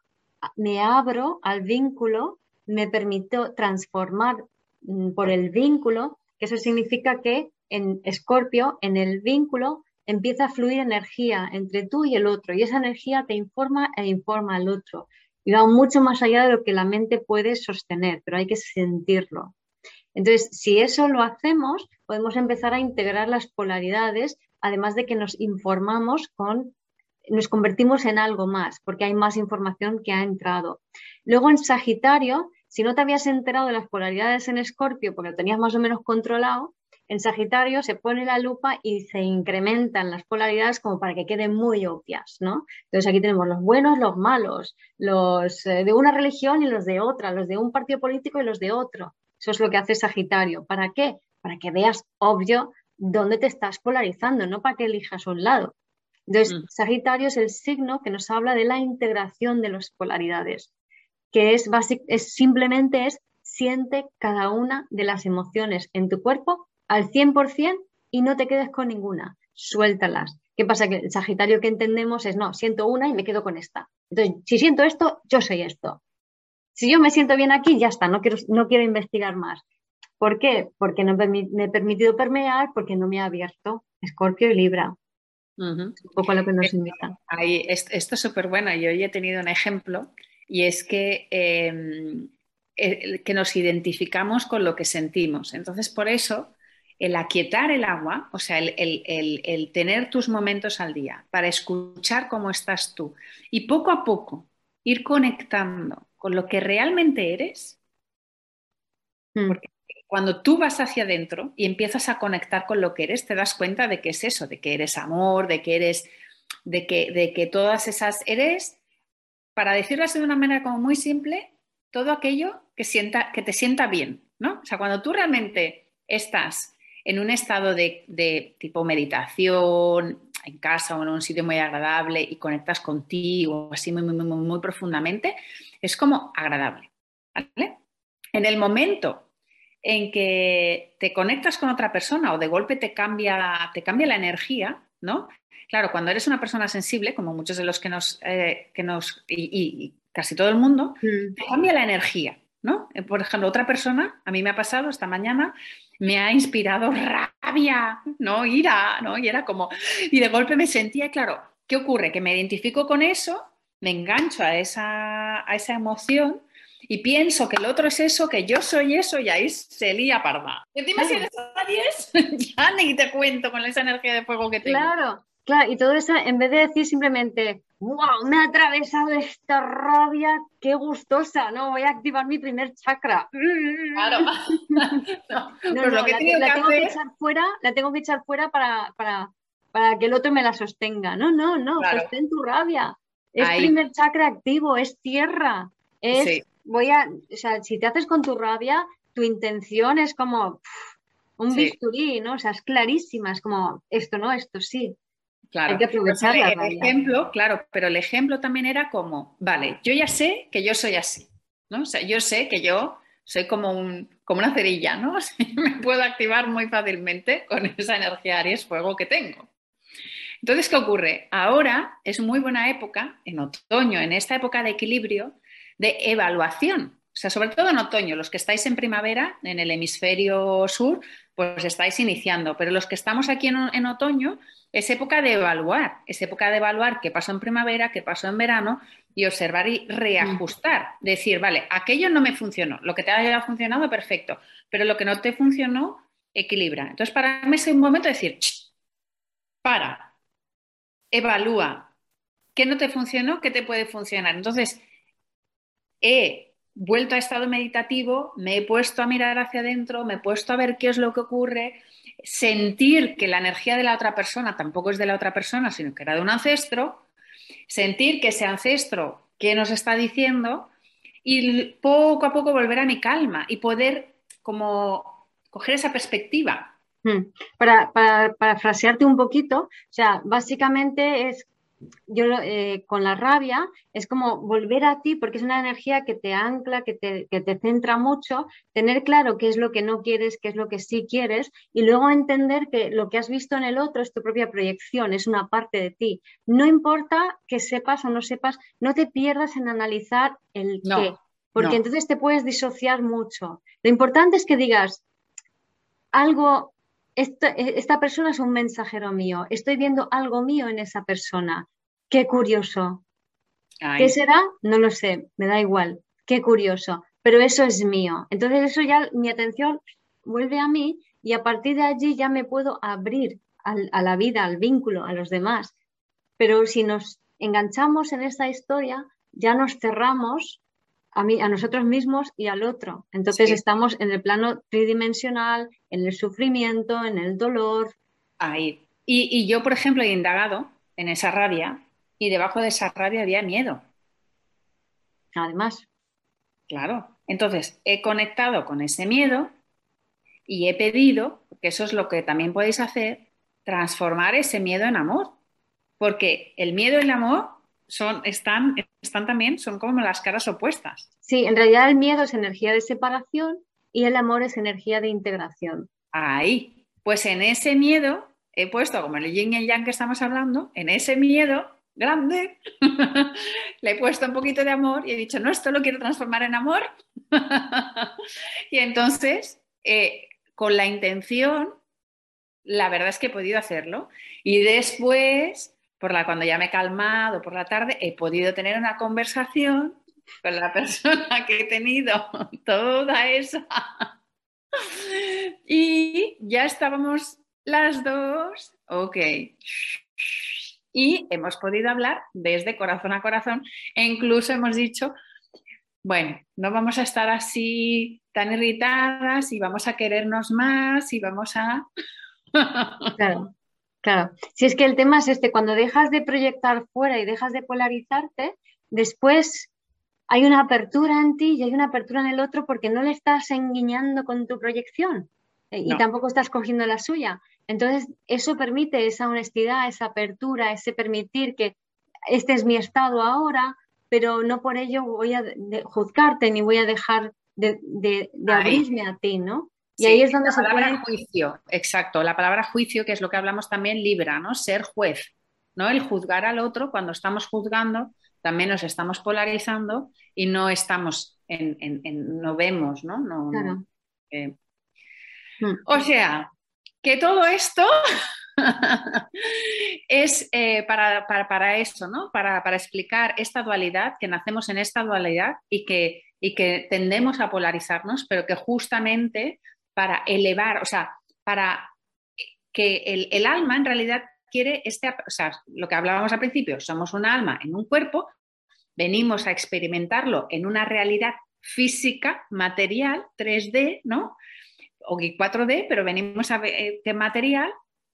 me abro al vínculo, me permito transformar mm, por el vínculo, que eso significa que en Escorpio, en el vínculo, empieza a fluir energía entre tú y el otro y esa energía te informa e informa al otro. Y va mucho más allá de lo que la mente puede sostener, pero hay que sentirlo. Entonces, si eso lo hacemos, podemos empezar a integrar las polaridades, además de que nos informamos con, nos convertimos en algo más, porque hay más información que ha entrado. Luego en Sagitario, si no te habías enterado de las polaridades en Escorpio, porque lo tenías más o menos controlado, en Sagitario se pone la lupa y se incrementan las polaridades como para que queden muy obvias, ¿no? Entonces aquí tenemos los buenos, los malos, los eh, de una religión y los de otra, los de un partido político y los de otro. Eso es lo que hace Sagitario. ¿Para qué? Para que veas obvio dónde te estás polarizando, no para que elijas un lado. Entonces, mm. Sagitario es el signo que nos habla de la integración de las polaridades, que es, es simplemente es siente cada una de las emociones en tu cuerpo al 100% y no te quedes con ninguna, suéltalas. ¿Qué pasa? Que el Sagitario que entendemos es, no, siento una y me quedo con esta. Entonces, si siento esto, yo soy esto. Si yo me siento bien aquí, ya está, no quiero, no quiero investigar más. ¿Por qué? Porque no me he permitido permear, porque no me ha abierto. Escorpio y Libra. Un poco a lo que nos invitan. esto es súper bueno. Yo hoy he tenido un ejemplo y es que, em, que nos identificamos con lo que sentimos. Entonces, por eso el aquietar el agua, o sea, el, tener tus momentos al día para escuchar cómo estás tú y poco a poco ir conectando con lo que realmente eres, hmm. porque cuando tú vas hacia adentro y empiezas a conectar con lo que eres, te das cuenta de que es eso, de que eres amor, de que eres, de que, de que todas esas eres, para decirlo así de una manera como muy simple, todo aquello que, sienta, que te sienta bien, ¿no? O sea, cuando tú realmente estás en un estado de, tipo meditación, en casa o en un sitio muy agradable y conectas contigo así muy, muy, muy, muy profundamente, es como agradable. En el momento en que te conectas con otra persona o de golpe te cambia, te cambia la energía, ¿no? Claro, cuando eres una persona sensible, como muchos de los que nos, eh, que nos y, casi todo el mundo, mm. te cambia la energía, ¿no? Por ejemplo, otra persona, a mí me ha pasado esta mañana, me ha inspirado rabia, ¿no? Ira, ¿no? Y era como, y de golpe me sentía, claro, ¿qué ocurre? Que me identifico con eso, me engancho a esa, a esa emoción y pienso que el otro es eso, que yo soy eso, y ahí se lía parda. Y encima si eres Aries, ya ni te cuento con esa energía de fuego que tengo. Claro, claro, y todo eso, en vez de decir simplemente, wow, me ha atravesado esta rabia, qué gustosa, ¿no? Voy a activar mi primer chakra. Claro. no, no, la, tengo que echar fuera, la tengo que echar fuera para, para, para que el otro me la sostenga. No, no, no, ten tu rabia. Es primer chakra activo, es tierra. Es, voy a, o sea, si te haces con tu rabia, tu intención es como un bisturí, ¿no? O sea, es clarísima, es como esto no, esto sí. Claro. Hay que aprovechar el ejemplo, claro, pero el ejemplo también era como, vale, yo ya sé que yo soy así, ¿no? O sea, yo sé que yo soy como, un, como una cerilla, ¿no? me puedo activar muy fácilmente con esa energía Aries fuego que tengo. Entonces, ¿qué ocurre? Ahora es muy buena época, en otoño, en esta época de equilibrio, de evaluación. O sea, sobre todo en otoño, los que estáis en primavera, en el hemisferio sur, pues estáis iniciando, pero los que estamos aquí en, otoño, es época de evaluar, es época de evaluar qué pasó en primavera, qué pasó en verano y observar y reajustar. Decir, vale, aquello no me funcionó, lo que te haya funcionado, perfecto, pero lo que no te funcionó, equilibra. Entonces, para mí es un momento de decir, para, evalúa qué no te funcionó, qué te puede funcionar. Entonces, he vuelto a estado meditativo, me he puesto a mirar hacia adentro, me he puesto a ver qué es lo que ocurre, sentir que la energía de la otra persona tampoco es de la otra persona, sino que era de un ancestro, sentir que ese ancestro, qué nos está diciendo, y poco a poco volver a mi calma y poder como coger esa perspectiva. Hmm. Para, para, frasearte un poquito, o sea, básicamente es, yo eh, con la rabia, es como volver a ti, porque es una energía que te ancla, que te, que te centra mucho, tener claro qué es lo que no quieres, qué es lo que sí quieres, y luego entender que lo que has visto en el otro es tu propia proyección, es una parte de ti. No importa que sepas o no sepas, no te pierdas en analizar el qué, porque entonces te puedes disociar mucho. Lo importante es que digas, algo e, esta, persona es un mensajero mío, estoy viendo algo mío en esa persona. Qué curioso. ¿Qué será? No lo sé, me da igual. Qué curioso, pero eso es mío. Entonces eso ya mi atención vuelve a mí y a partir de allí ya me puedo abrir a la vida, al vínculo, a los demás. Pero si nos enganchamos en esta historia, ya nos cerramos a, mí, a nosotros mismos y al otro. Entonces estamos en el plano tridimensional, en el sufrimiento, en el dolor. Ahí. Y, yo, por ejemplo, he indagado en esa rabia y debajo de esa rabia había miedo. Además. Claro. Entonces, he conectado con ese miedo y he pedido, que eso es lo que también podéis hacer, transformar ese miedo en amor. Porque el miedo y el amor son, están, están también, son como las caras opuestas. Sí, en realidad el miedo es energía de separación y el amor es energía de integración. Ahí, pues en ese miedo he puesto, como el yin y el yang que estamos hablando, en ese miedo grande, le he puesto un poquito de amor y he dicho, no, esto lo quiero transformar en amor. y entonces, eh, con la intención, la verdad es que he podido hacerlo. Y después por la cuando ya me he calmado por la tarde, he podido tener una conversación con la persona que he tenido toda esa. y ya estábamos las dos, ok. Y hemos podido hablar desde corazón a corazón e incluso hemos dicho, bueno, no vamos a estar así tan irritadas y vamos a querernos más y vamos a... claro. Claro, si es que el tema es este, cuando dejas de proyectar fuera y dejas de polarizarte, después hay una apertura en ti y hay una apertura en el otro porque no le estás enguiñando con tu proyección eh, y tampoco estás cogiendo la suya. Entonces, eso permite esa honestidad, esa apertura, ese permitir que este es mi estado ahora, pero no por ello voy a juzgarte ni voy a dejar de, de abrirme a ti, ¿no? Y ahí es donde la palabra juicio, exacto, la palabra juicio, que es lo que hablamos también, libra, ¿no? Ser juez, ¿no? El juzgar al otro, cuando estamos juzgando, también nos estamos polarizando y no estamos en, no vemos, ¿no? no, eh. mm. O sea, que todo esto es eh, para, para, eso, ¿no? Para, explicar esta dualidad, que nacemos en esta dualidad y que, y que tendemos a polarizarnos, pero que justamente para elevar, o sea, para que el, el alma en realidad quiere este, o sea, lo que hablábamos al principio, somos un alma en un cuerpo, venimos a experimentarlo en una realidad física, material, 3D, ¿no? O 4D, pero venimos a ver eh, material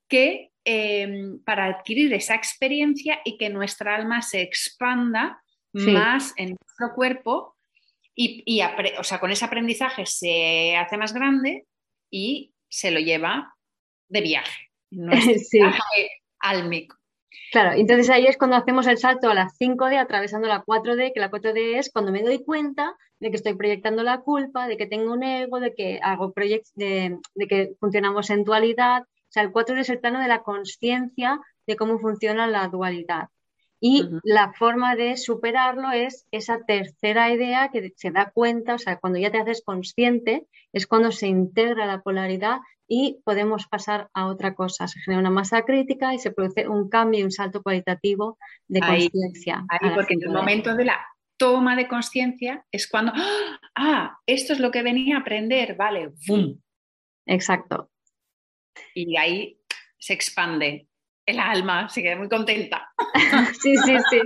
que em, para adquirir esa experiencia y que nuestra alma se expanda más en nuestro cuerpo y, o sea, con ese aprendizaje se hace más grande y se lo lleva de viaje. sí. álmico. Claro, entonces ahí es cuando hacemos el salto a la 5D atravesando la 4D, que la 4D es cuando me doy cuenta de que estoy proyectando la culpa, de que tengo un ego, de que hago proyectos, de, que funcionamos en dualidad. O sea, el 4D es el plano de la conciencia de cómo funciona la dualidad. Y la forma de superarlo es esa tercera idea que se da cuenta, o sea, cuando ya te haces consciente, es cuando se integra la polaridad y podemos pasar a otra cosa. Se genera una masa crítica y se produce un cambio y un salto cualitativo de conciencia. Ahí, porque en el momento de la toma de conciencia es cuando, ah, esto es lo que venía a aprender, vale, ¡bum! Exacto. Y ahí se expande el alma, se queda muy contenta. sí, sí, sí.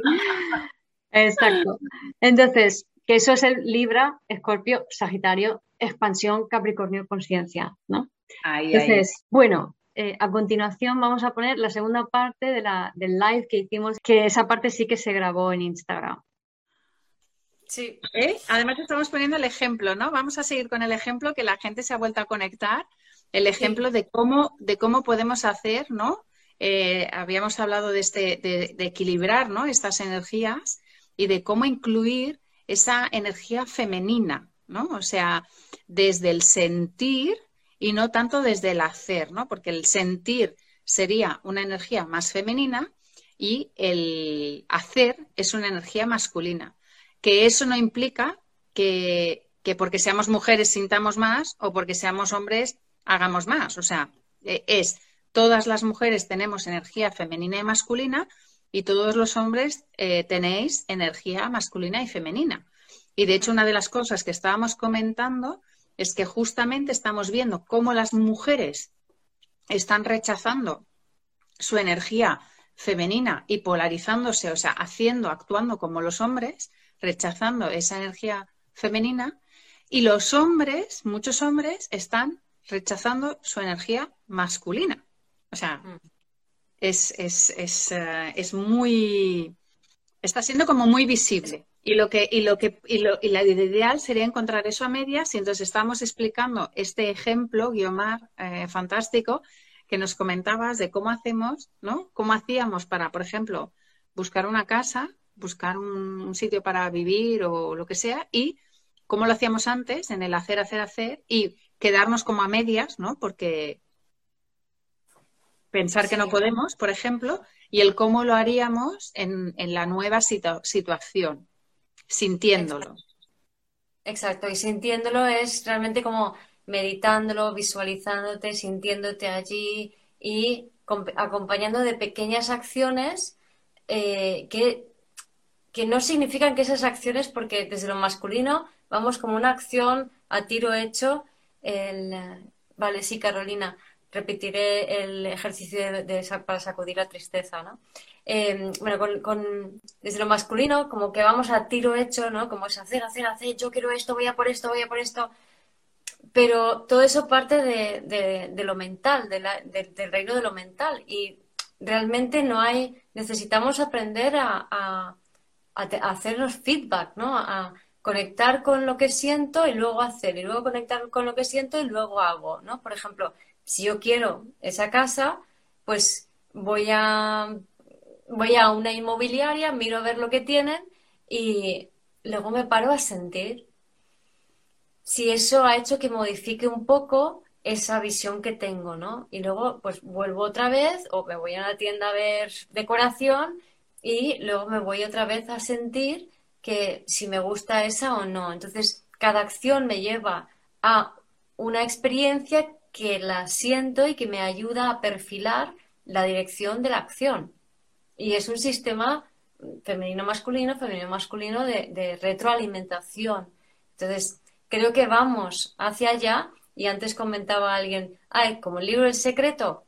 Exacto. Entonces, que eso es el Libra, Escorpio, Sagitario, expansión, Capricornio, conciencia, ¿no? Entonces, bueno, eh, a continuación vamos a poner la segunda parte de la, del live que hicimos, que esa parte sí que se grabó en Instagram. Sí, ¿Eh? además estamos poniendo el ejemplo, ¿no? Vamos a seguir con el ejemplo que la gente se ha vuelto a conectar, el ejemplo de, cómo, de cómo podemos hacer, ¿no? Eh, habíamos hablado de, este, de, de equilibrar ¿no? estas energías y de cómo incluir esa energía femenina, ¿no? O sea, desde el sentir y no tanto desde el hacer, ¿no? Porque el sentir sería una energía más femenina y el hacer es una energía masculina. Que eso no implica que, porque seamos mujeres sintamos más o porque seamos hombres hagamos más. O sea, e, es todas las mujeres tenemos energía femenina y masculina y todos los hombres eh, tenéis energía masculina y femenina. Y de hecho, una de las cosas que estábamos comentando es que justamente estamos viendo cómo las mujeres están rechazando su energía femenina y polarizándose, o sea, haciendo, actuando como los hombres, rechazando esa energía femenina, y los hombres, muchos hombres, están rechazando su energía masculina. O sea, mm. es, es, es, eh, es muy, está siendo como muy visible. Y lo que, y lo que, y lo, y la ideal sería encontrar eso a medias, y entonces estamos explicando este ejemplo, Guiomar, eh, fantástico, que nos comentabas de cómo hacemos, ¿no? Cómo hacíamos para, por ejemplo, buscar una casa, buscar un, sitio para vivir o lo que sea, y cómo lo hacíamos antes, en el hacer, hacer, hacer, y quedarnos como a medias, ¿no? Porque pensar que no podemos, por ejemplo, y el cómo lo haríamos en, en la nueva situación sintiéndolo. Exacto. y sintiéndolo es realmente como meditándolo, visualizándote, sintiéndote allí y acompañando de pequeñas acciones eh, que, que no significan que esas acciones, porque desde lo masculino vamos como una acción a tiro hecho. El, vale, sí, Carolina, repetiré el ejercicio de, para sacudir la tristeza, ¿no? Em, bueno, con, desde lo masculino, como que vamos a tiro hecho, ¿no? Como es hacer, hacer, hacer, yo quiero esto, voy a por esto, voy a por esto. Pero todo eso parte de, lo mental, del reino de lo mental. Y realmente no hay, necesitamos aprender a, a, hacernos feedback, ¿no? A conectar con lo que siento y luego hacer, y luego conectar con lo que siento y luego hago, ¿no? Por ejemplo, si yo quiero esa casa, pues voy a voy a una inmobiliaria, miro a ver lo que tienen y luego me paro a sentir si eso ha hecho que modifique un poco esa visión que tengo, ¿no? Y luego pues vuelvo otra vez o me voy a la tienda a ver decoración y luego me voy otra vez a sentir que si me gusta esa o no. Entonces, cada acción me lleva a una experiencia que la siento y que me ayuda a perfilar la dirección de la acción. Y es un sistema femenino-masculino, femenino-masculino de, retroalimentación. Entonces, creo que vamos hacia allá. Y antes comentaba alguien, ay, como el libro El Secreto,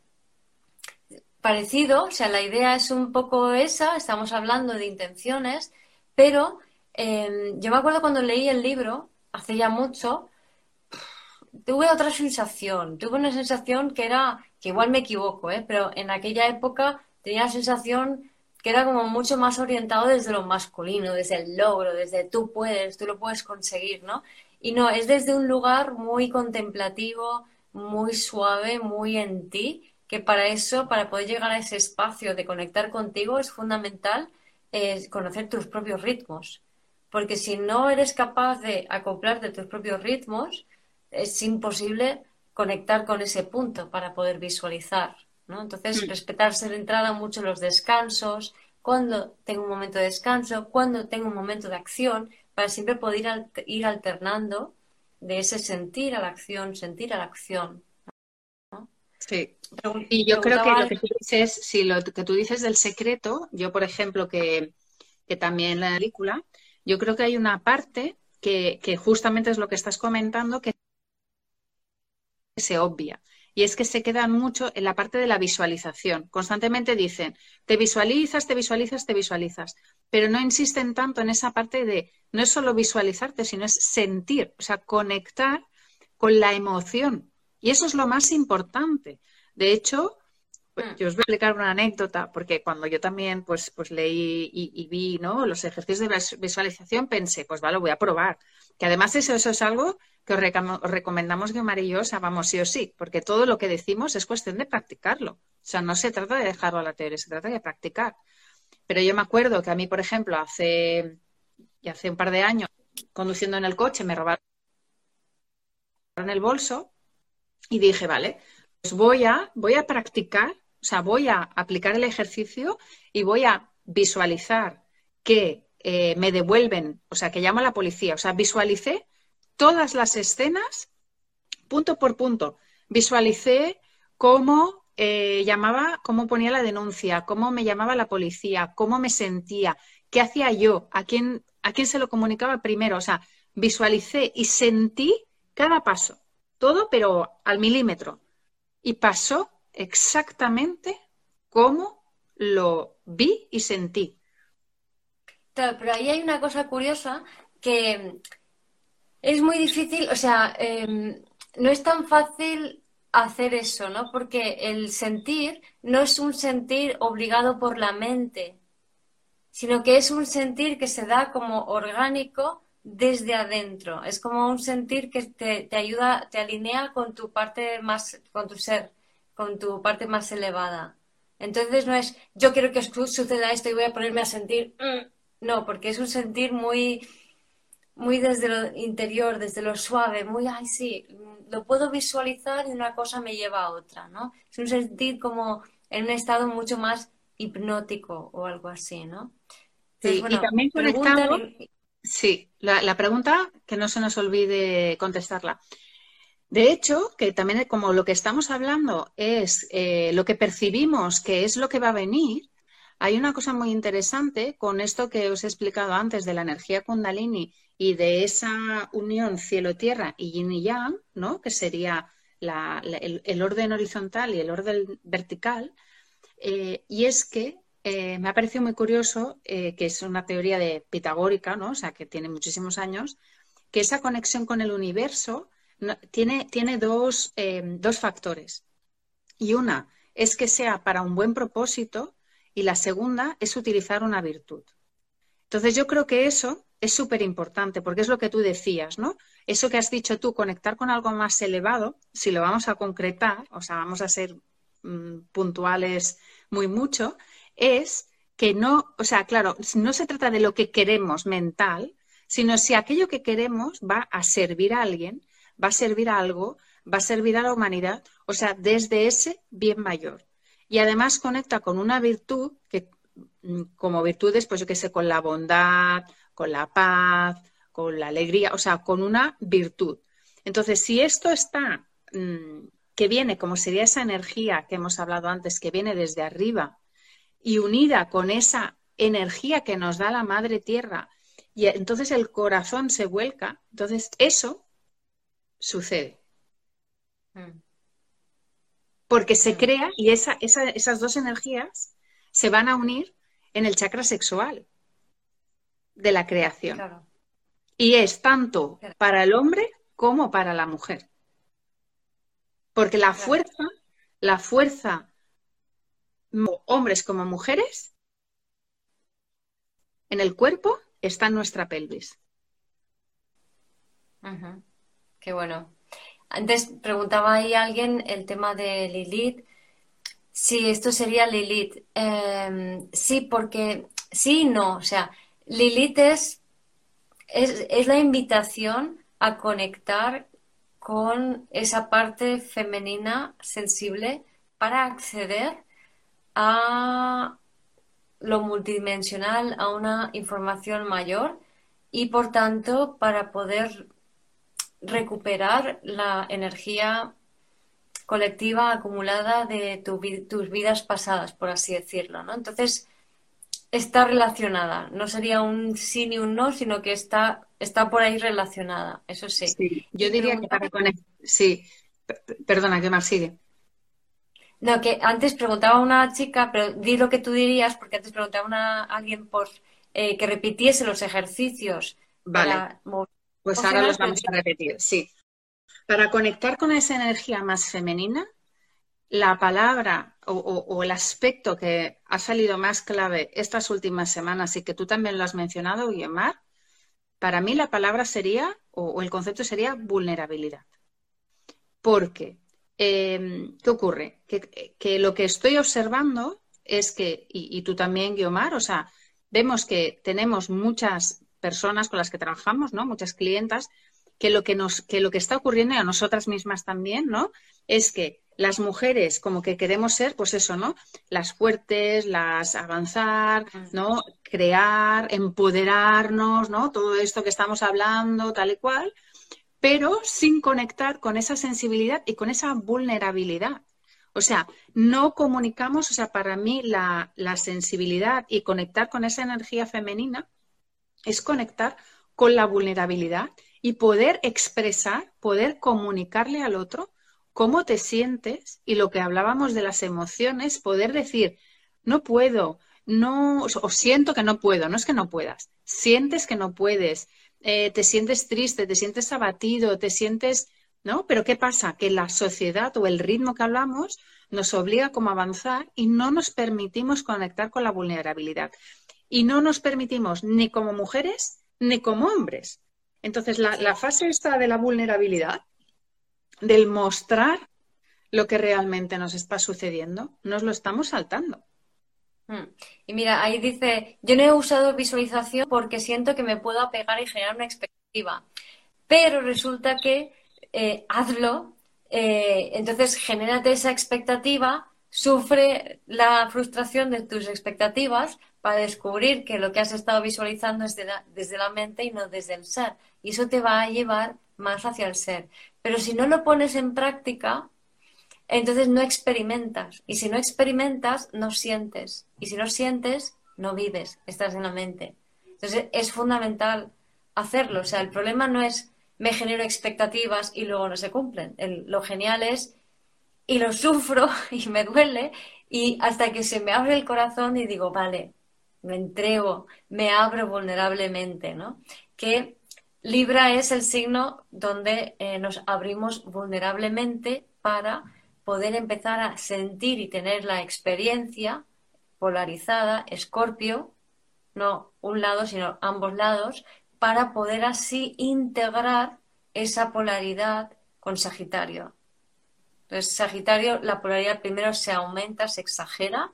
parecido, o sea, la idea es un poco esa, estamos hablando de intenciones, pero em, yo me acuerdo cuando leí el libro, hace ya mucho, tuve otra sensación, tuve una sensación que era, que igual me equivoco, ¿eh? pero en aquella época tenía la sensación que era como mucho más orientado desde lo masculino, desde el logro, desde tú puedes, tú lo puedes conseguir, ¿no? Y no, es desde un lugar muy contemplativo, muy suave, muy en ti, que para eso, para poder llegar a ese espacio de conectar contigo, es fundamental eh, conocer tus propios ritmos. Porque si no eres capaz de acoplarte a tus propios ritmos, es imposible conectar con ese punto para poder visualizar. Entonces, mm. respetarse de entrada mucho los descansos, cuando tengo un momento de descanso, cuando tengo un momento de acción, para siempre poder ir alternando de ese sentir a la acción, sentir a la acción. Sí. Y yo creo que lo que tú dices, si lo que tú dices del secreto, yo por ejemplo que, que también la película, yo creo que hay una parte que, que justamente es lo que estás comentando que se obvia. Y es que se quedan mucho en la parte de la visualización. Constantemente dicen, te visualizas, te visualizas, te visualizas. Pero no insisten tanto en esa parte de, no es solo visualizarte, sino es sentir, o sea, conectar con la emoción. Y eso es lo más importante. De hecho, pues, mm. yo os voy a explicar una anécdota, porque cuando yo también pues, pues leí y, vi ¿no? los ejercicios de visualización, pensé, pues vale, voy a probar. Que además eso, eso es algo que os, recomendamos que y yo vamos sí o sí, porque todo lo que decimos es cuestión de practicarlo. O sea, no se trata de dejarlo a la teoría, se trata de practicar. Pero yo me acuerdo que a mí, por ejemplo, hace, hace un par de años, conduciendo en el coche, me robaron el bolso y dije, vale, pues voy a, voy a practicar, o sea, voy a aplicar el ejercicio y voy a visualizar que eh, me devuelven, o sea, que llamo a la policía, o sea, visualicé todas las escenas, punto por punto. Visualicé cómo eh, llamaba, cómo ponía la denuncia, cómo me llamaba la policía, cómo me sentía, qué hacía yo, a quién, a quién se lo comunicaba primero. O sea, visualicé y sentí cada paso, todo, pero al milímetro. Y pasó exactamente como lo vi y sentí. Claro, pero ahí hay una cosa curiosa que es muy difícil, o sea, em, no es tan fácil hacer eso, ¿no? Porque el sentir no es un sentir obligado por la mente, sino que es un sentir que se da como orgánico desde adentro. Es como un sentir que te, te ayuda, te alinea con tu parte más, con tu ser, con tu parte más elevada. Entonces no es yo quiero que suceda esto y voy a ponerme a sentir. Mm, no, porque es un sentir muy muy desde lo interior, desde lo suave, muy, ay, sí, lo puedo visualizar y una cosa me lleva a otra, ¿no? Es un sentir como en un estado mucho más hipnótico o algo así, ¿no? sí, y también conectando, sí, la, pregunta que no se nos olvide contestarla. De hecho, que también como lo que estamos hablando es eh, lo que percibimos que es lo que va a venir, hay una cosa muy interesante con esto que os he explicado antes de la energía kundalini y de esa unión cielo-tierra y yin y yang, ¿no? que sería el, orden horizontal y el orden vertical, eh, y es que eh, me ha parecido muy curioso, eh, que es una teoría de pitagórica, ¿no? o sea, que tiene muchísimos años, que esa conexión con el universo tiene, tiene dos, dos factores. Y una es que sea para un buen propósito y la segunda es utilizar una virtud. Entonces yo creo que eso es súper importante porque es lo que tú decías, ¿no? Eso que has dicho tú, conectar con algo más elevado, si lo vamos a concretar, o sea, vamos a ser mm, puntuales muy mucho, es que no, o sea, claro, no se trata de lo que queremos mental, sino si aquello que queremos va a servir a alguien, va a servir a algo, va a servir a la humanidad, o sea, desde ese bien mayor. Y además conecta con una virtud que, mm, como virtudes, pues yo qué sé, con la bondad, con la paz, con la alegría, o sea, con una virtud. Entonces, si esto está, mm, que viene, como sería esa energía que hemos hablado antes, que viene desde arriba, y unida con esa energía que nos da la Madre Tierra, y entonces el corazón se vuelca, entonces eso sucede. Mm. Porque se mm. crea y esas dos energías se van a unir en el chakra sexual de la creación. Y es tanto para el hombre como para la mujer. Porque la fuerza, la fuerza, hombres como mujeres, en el cuerpo está en nuestra pelvis. Qué bueno. Antes preguntaba ahí alguien el tema de Lilith. Sí, esto sería Lilith. Em, sí, porque sí y no. O sea, Lilith es, la invitación a conectar con esa parte femenina sensible para acceder a lo multidimensional, a una información mayor y por tanto para poder recuperar la energía colectiva acumulada de tus vidas pasadas, por así decirlo, ¿no? Entonces, está relacionada. No sería un sí ni un no, sino que está, está por ahí relacionada. Eso sí. yo diría que para conectar. Sí, perdona, que más sigue. No, que antes preguntaba una chica, pero di lo que tú dirías, porque antes preguntaba a alguien por eh, que repitiese los ejercicios. Vale. pues ahora los vamos a repetir, sí. Para conectar con esa energía más femenina, la palabra o, el aspecto que ha salido más clave estas últimas semanas y que tú también lo has mencionado, Guillemar, para mí la palabra sería, o, el concepto sería vulnerabilidad. Porque, em, ¿qué ocurre? Que, lo que estoy observando es que, y, tú también, Guiomar, o sea, vemos que tenemos muchas personas con las que trabajamos, ¿no? Muchas clientas, que lo que nos, que lo que está ocurriendo y a nosotras mismas también, ¿no? Es que las mujeres como que queremos ser, pues eso, ¿no? Las fuertes, las avanzar, ¿no? Crear, empoderarnos, ¿no? Todo esto que estamos hablando, tal y cual, pero sin conectar con esa sensibilidad y con esa vulnerabilidad. O sea, no comunicamos, o sea, para mí la, la sensibilidad y conectar con esa energía femenina es conectar con la vulnerabilidad y poder expresar, poder comunicarle al otro cómo te sientes y lo que hablábamos de las emociones, poder decir, no puedo, no, o siento que no puedo, no es que no puedas, sientes que no puedes, eh, te sientes triste, te sientes abatido, te sientes, ¿no? Pero ¿qué pasa? Que la sociedad o el ritmo que hablamos nos obliga como a avanzar y no nos permitimos conectar con la vulnerabilidad. Y no nos permitimos ni como mujeres ni como hombres. Entonces, la, la fase esta de la vulnerabilidad del mostrar lo que realmente nos está sucediendo, nos lo estamos saltando. Hmm. Y mira, ahí dice, yo no he usado visualización porque siento que me puedo apegar y generar una expectativa, pero resulta que eh, hazlo, eh, entonces genérate esa expectativa, sufre la frustración de tus expectativas para descubrir que lo que has estado visualizando es desde la mente y no desde el ser. Y eso te va a llevar más hacia el ser. Pero si no lo pones en práctica, entonces no experimentas. Y si no experimentas, no sientes. Y si no sientes, no vives, estás en la mente. Entonces es fundamental hacerlo. O sea, el problema no es me genero expectativas y luego no se cumplen. lo genial es y lo sufro y me duele y hasta que se me abre el corazón y digo, vale, me entrego, me abro vulnerablemente, ¿no? Que Libra es el signo donde eh, nos abrimos vulnerablemente para poder empezar a sentir y tener la experiencia polarizada, Escorpio, no un lado, sino ambos lados, para poder así integrar esa polaridad con Sagitario. Entonces, Sagitario, la polaridad primero se aumenta, se exagera,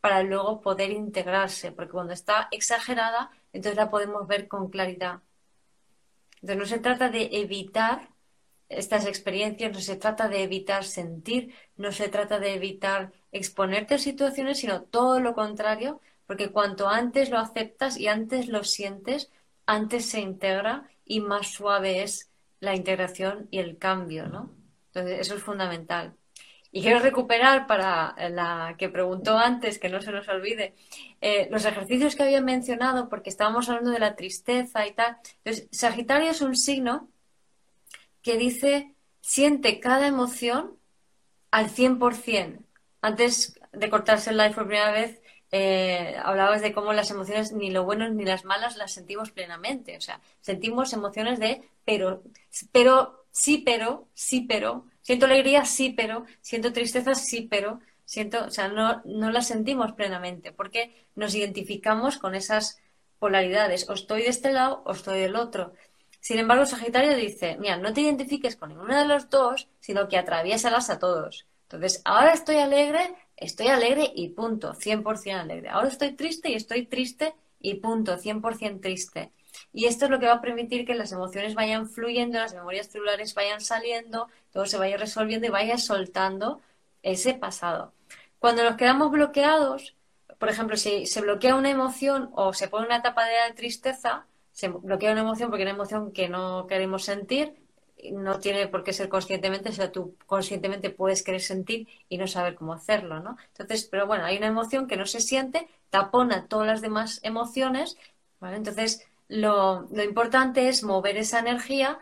para luego poder integrarse, porque cuando está exagerada, entonces la podemos ver con claridad. Entonces no se trata de evitar estas experiencias, no se trata de evitar sentir, no se trata de evitar exponerte a situaciones, sino todo lo contrario, porque cuanto antes lo aceptas y antes lo sientes, antes se integra y más suave es la integración y el cambio, ¿no? Entonces eso es fundamental. Y quiero recuperar para la que preguntó antes, que no se nos olvide, eh, los ejercicios que había mencionado, porque estábamos hablando de la tristeza y tal. Entonces, Sagitario es un signo que dice, siente cada emoción al 100%. Antes de cortarse el live por primera vez, eh, hablabas de cómo las emociones, ni lo bueno ni las malas, las sentimos plenamente. O sea, sentimos emociones de pero, pero, sí, pero, sí, pero. Siento alegría, sí, pero. Siento tristeza, sí, pero. Siento, o sea, no, no las sentimos plenamente porque nos identificamos con esas polaridades. O estoy de este lado o estoy del otro. Sin embargo, Sagitario dice, mira, no te identifiques con ninguno de los dos, sino que atraviesalas a todos. Entonces, ahora estoy alegre, estoy alegre y punto, 100% alegre. Ahora estoy triste y estoy triste y punto, 100% triste. Y esto es lo que va a permitir que las emociones vayan fluyendo, las memorias celulares vayan saliendo, todo se vaya resolviendo y vaya soltando ese pasado. Cuando nos quedamos bloqueados, por ejemplo, si se bloquea una emoción o se pone una etapa de tristeza, se bloquea una emoción porque es una emoción que no queremos sentir, no tiene por qué ser conscientemente, o sea, tú conscientemente puedes querer sentir y no saber cómo hacerlo, ¿no? Entonces, pero bueno, hay una emoción que no se siente, tapona todas las demás emociones, ¿vale? Entonces, lo, importante es mover esa energía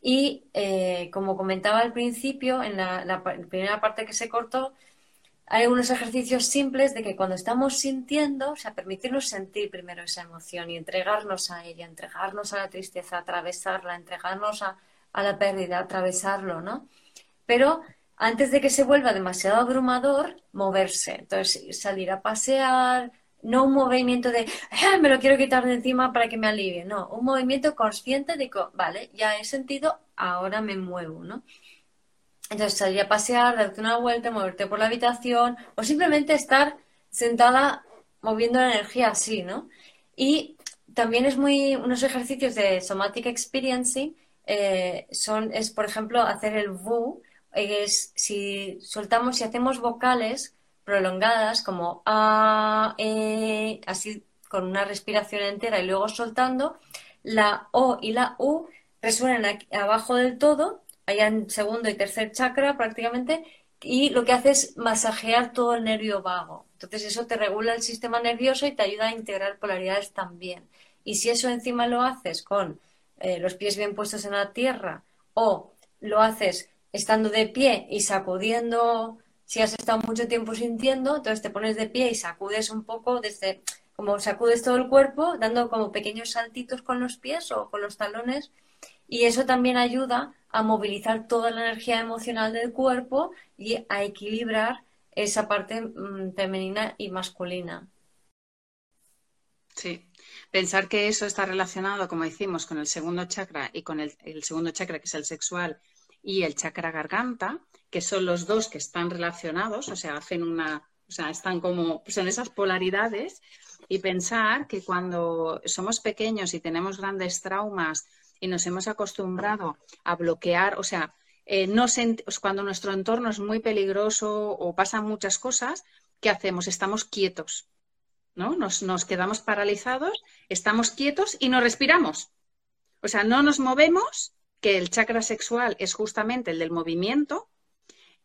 y, eh, como comentaba al principio, en la, primera parte que se cortó, hay unos ejercicios simples de que cuando estamos sintiendo, o sea, permitirnos sentir primero esa emoción y entregarnos a ella, entregarnos a la tristeza, atravesarla, entregarnos a, a la pérdida, atravesarlo, ¿no? Pero antes de que se vuelva demasiado abrumador, moverse. Entonces, salir a pasear, no un movimiento de ah, me lo quiero quitar de encima para que me alivie, no, un movimiento consciente de vale, ya he sentido, ahora me muevo, ¿no? Entonces, salir a pasear, darte una vuelta, moverte por la habitación o simplemente estar sentada moviendo la energía así, ¿no? Y también es muy unos ejercicios de somatic experiencing eh, son, es, por ejemplo, hacer el VU, es si soltamos, si hacemos vocales prolongadas como A, E, así con una respiración entera y luego soltando, la O y la U resuenan abajo del todo, allá en segundo y tercer chakra prácticamente, y lo que hace es masajear todo el nervio vago. Entonces eso te regula el sistema nervioso y te ayuda a integrar polaridades también. Y si eso encima lo haces con eh, los pies bien puestos en la tierra o lo haces estando de pie y sacudiendo, si has estado mucho tiempo sintiendo, entonces te pones de pie y sacudes un poco desde, como sacudes todo el cuerpo, dando como pequeños saltitos con los pies o con los talones y eso también ayuda a movilizar toda la energía emocional del cuerpo y a equilibrar esa parte mm, femenina y masculina. Sí, Pensar que eso está relacionado, como decimos, con el segundo chakra y con el, segundo chakra, que es el sexual, y el chakra garganta, que son los dos que están relacionados, o sea, hacen una, o sea, están como, pues en esas polaridades, y pensar que cuando somos pequeños y tenemos grandes traumas y nos hemos acostumbrado a bloquear, o sea, eh, no cuando nuestro entorno es muy peligroso o pasan muchas cosas, ¿qué hacemos? Estamos quietos. ¿no? Nos, nos quedamos paralizados, estamos quietos y no respiramos. O sea, no nos movemos, que el chakra sexual es justamente el del movimiento,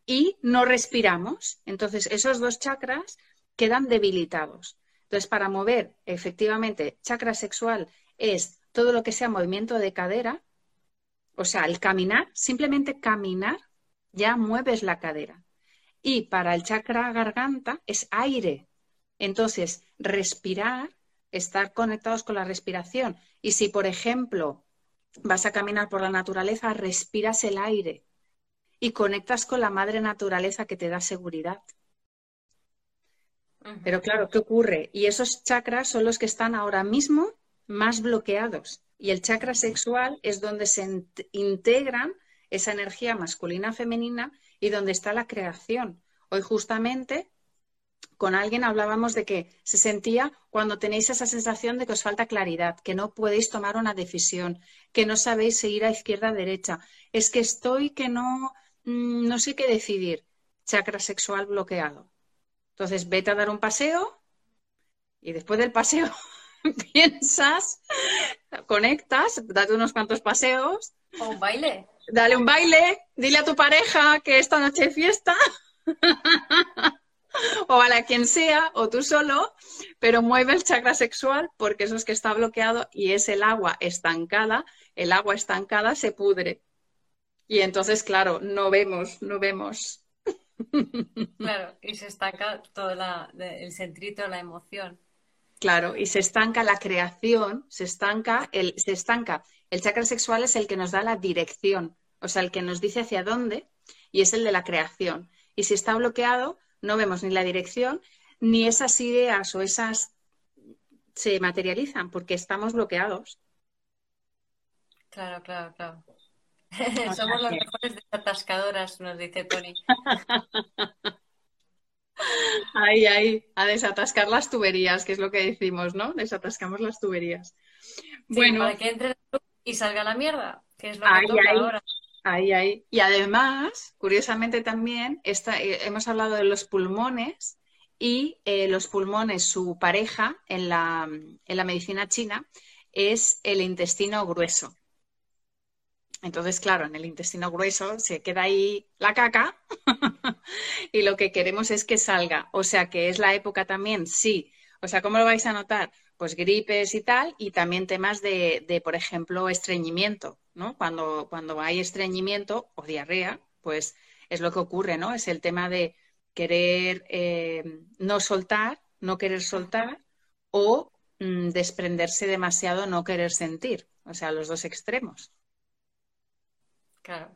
y no respiramos. Entonces, esos dos chakras quedan debilitados. Entonces, para mover efectivamente chakra sexual es todo lo que sea movimiento de cadera, o sea, el caminar, simplemente caminar, ya mueves la cadera. Y para el chakra garganta es aire, entonces, respirar, estar conectados con la respiración. Y si, por ejemplo, vas a caminar por la naturaleza, respiras el aire y conectas con la madre naturaleza que te da seguridad. Pero claro, ¿qué ocurre? Y esos chakras son los que están ahora mismo más bloqueados. Y el chakra sexual es donde se integran esa energía masculina femenina y donde está la creación. Hoy justamente con alguien hablábamos de que se sentía cuando tenéis esa sensación de que os falta claridad, que no podéis tomar una decisión, que no sabéis seguir a izquierda o derecha. Es que estoy que no, mm, no sé qué decidir. Chakra sexual bloqueado. Entonces, vete a dar un paseo y después del paseo piensas, conectas, date unos cuantos paseos. O un baile. Dale un baile, dile a tu pareja que esta noche es fiesta. o a la quien sea, o tú solo, pero mueve el chakra sexual porque eso es que está bloqueado y es el agua estancada, el agua estancada se pudre. Y entonces, claro, no vemos, no vemos. Claro, y se estanca todo el centrito, la emoción. Claro, y se estanca la creación, se estanca, el, se estanca. El chakra sexual es el que nos da la dirección, o sea, el que nos dice hacia dónde, y es el de la creación. Y si está bloqueado, no vemos ni la dirección, ni esas ideas o esas se materializan, porque estamos bloqueados. Claro, claro, claro. Somos las mejores desatascadoras, nos dice Tony. Ahí, ahí, a desatascar las tuberías, que es lo que decimos, ¿no? Desatascamos las tuberías. bueno, para que entre y salga la mierda, que es lo que toca ahora. Ahí, ahí. Y además, curiosamente también, esta, eh, hemos hablado de los pulmones y eh, los pulmones, su pareja en la, en la medicina china es el intestino grueso. Entonces, claro, en el intestino grueso se queda ahí la caca y lo que queremos es que salga. O sea, que es la época también, sí. O sea, ¿cómo lo vais a notar? Pues gripes y tal, y también temas de, de por ejemplo, estreñimiento, ¿no? Cuando, cuando hay estreñimiento o diarrea, pues es lo que ocurre, ¿no? Es el tema de querer eh, no soltar, no querer soltar o mm, desprenderse demasiado, no querer sentir. O sea, los dos extremos. Claro.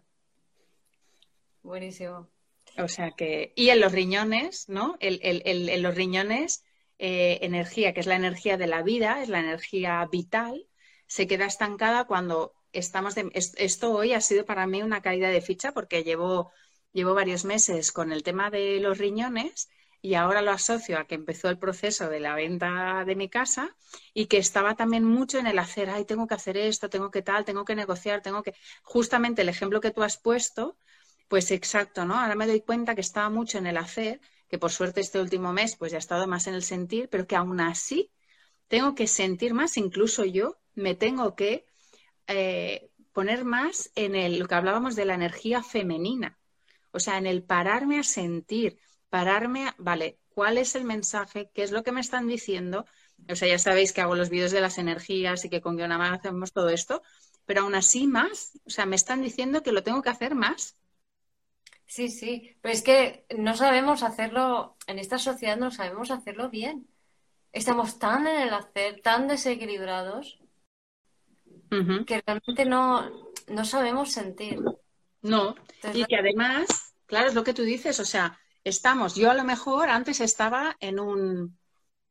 Buenísimo. O sea que, y en los riñones, ¿no? El, en los riñones, eh, energía, que es la energía de la vida, es la energía vital, se queda estancada cuando estamos. De, esto hoy ha sido para mí una caída de ficha porque llevo, llevo varios meses con el tema de los riñones y ahora lo asocio a que empezó el proceso de la venta de mi casa y que estaba también mucho en el hacer, ay, tengo que hacer esto, tengo que tal, tengo que negociar, tengo que... Justamente el ejemplo que tú has puesto, pues exacto, ¿no? Ahora me doy cuenta que estaba mucho en el hacer, que por suerte este último mes pues ya he estado más en el sentir, pero que aún así tengo que sentir más, incluso yo me tengo que eh, poner más en el, lo que hablábamos de la energía femenina, o sea, en el pararme a sentir, pararme, a, vale, ¿cuál es el mensaje? ¿Qué es lo que me están diciendo? O sea, ya sabéis que hago los vídeos de las energías y que con Guionamar hacemos todo esto, pero aún así más, o sea, me están diciendo que lo tengo que hacer más. Sí, sí, pero es que no sabemos hacerlo, en esta sociedad no sabemos hacerlo bien. Estamos tan en el hacer, tan desequilibrados, que realmente no, no sabemos sentir. No, y que además, claro, es lo que tú dices, o sea, estamos, yo a lo mejor antes estaba en un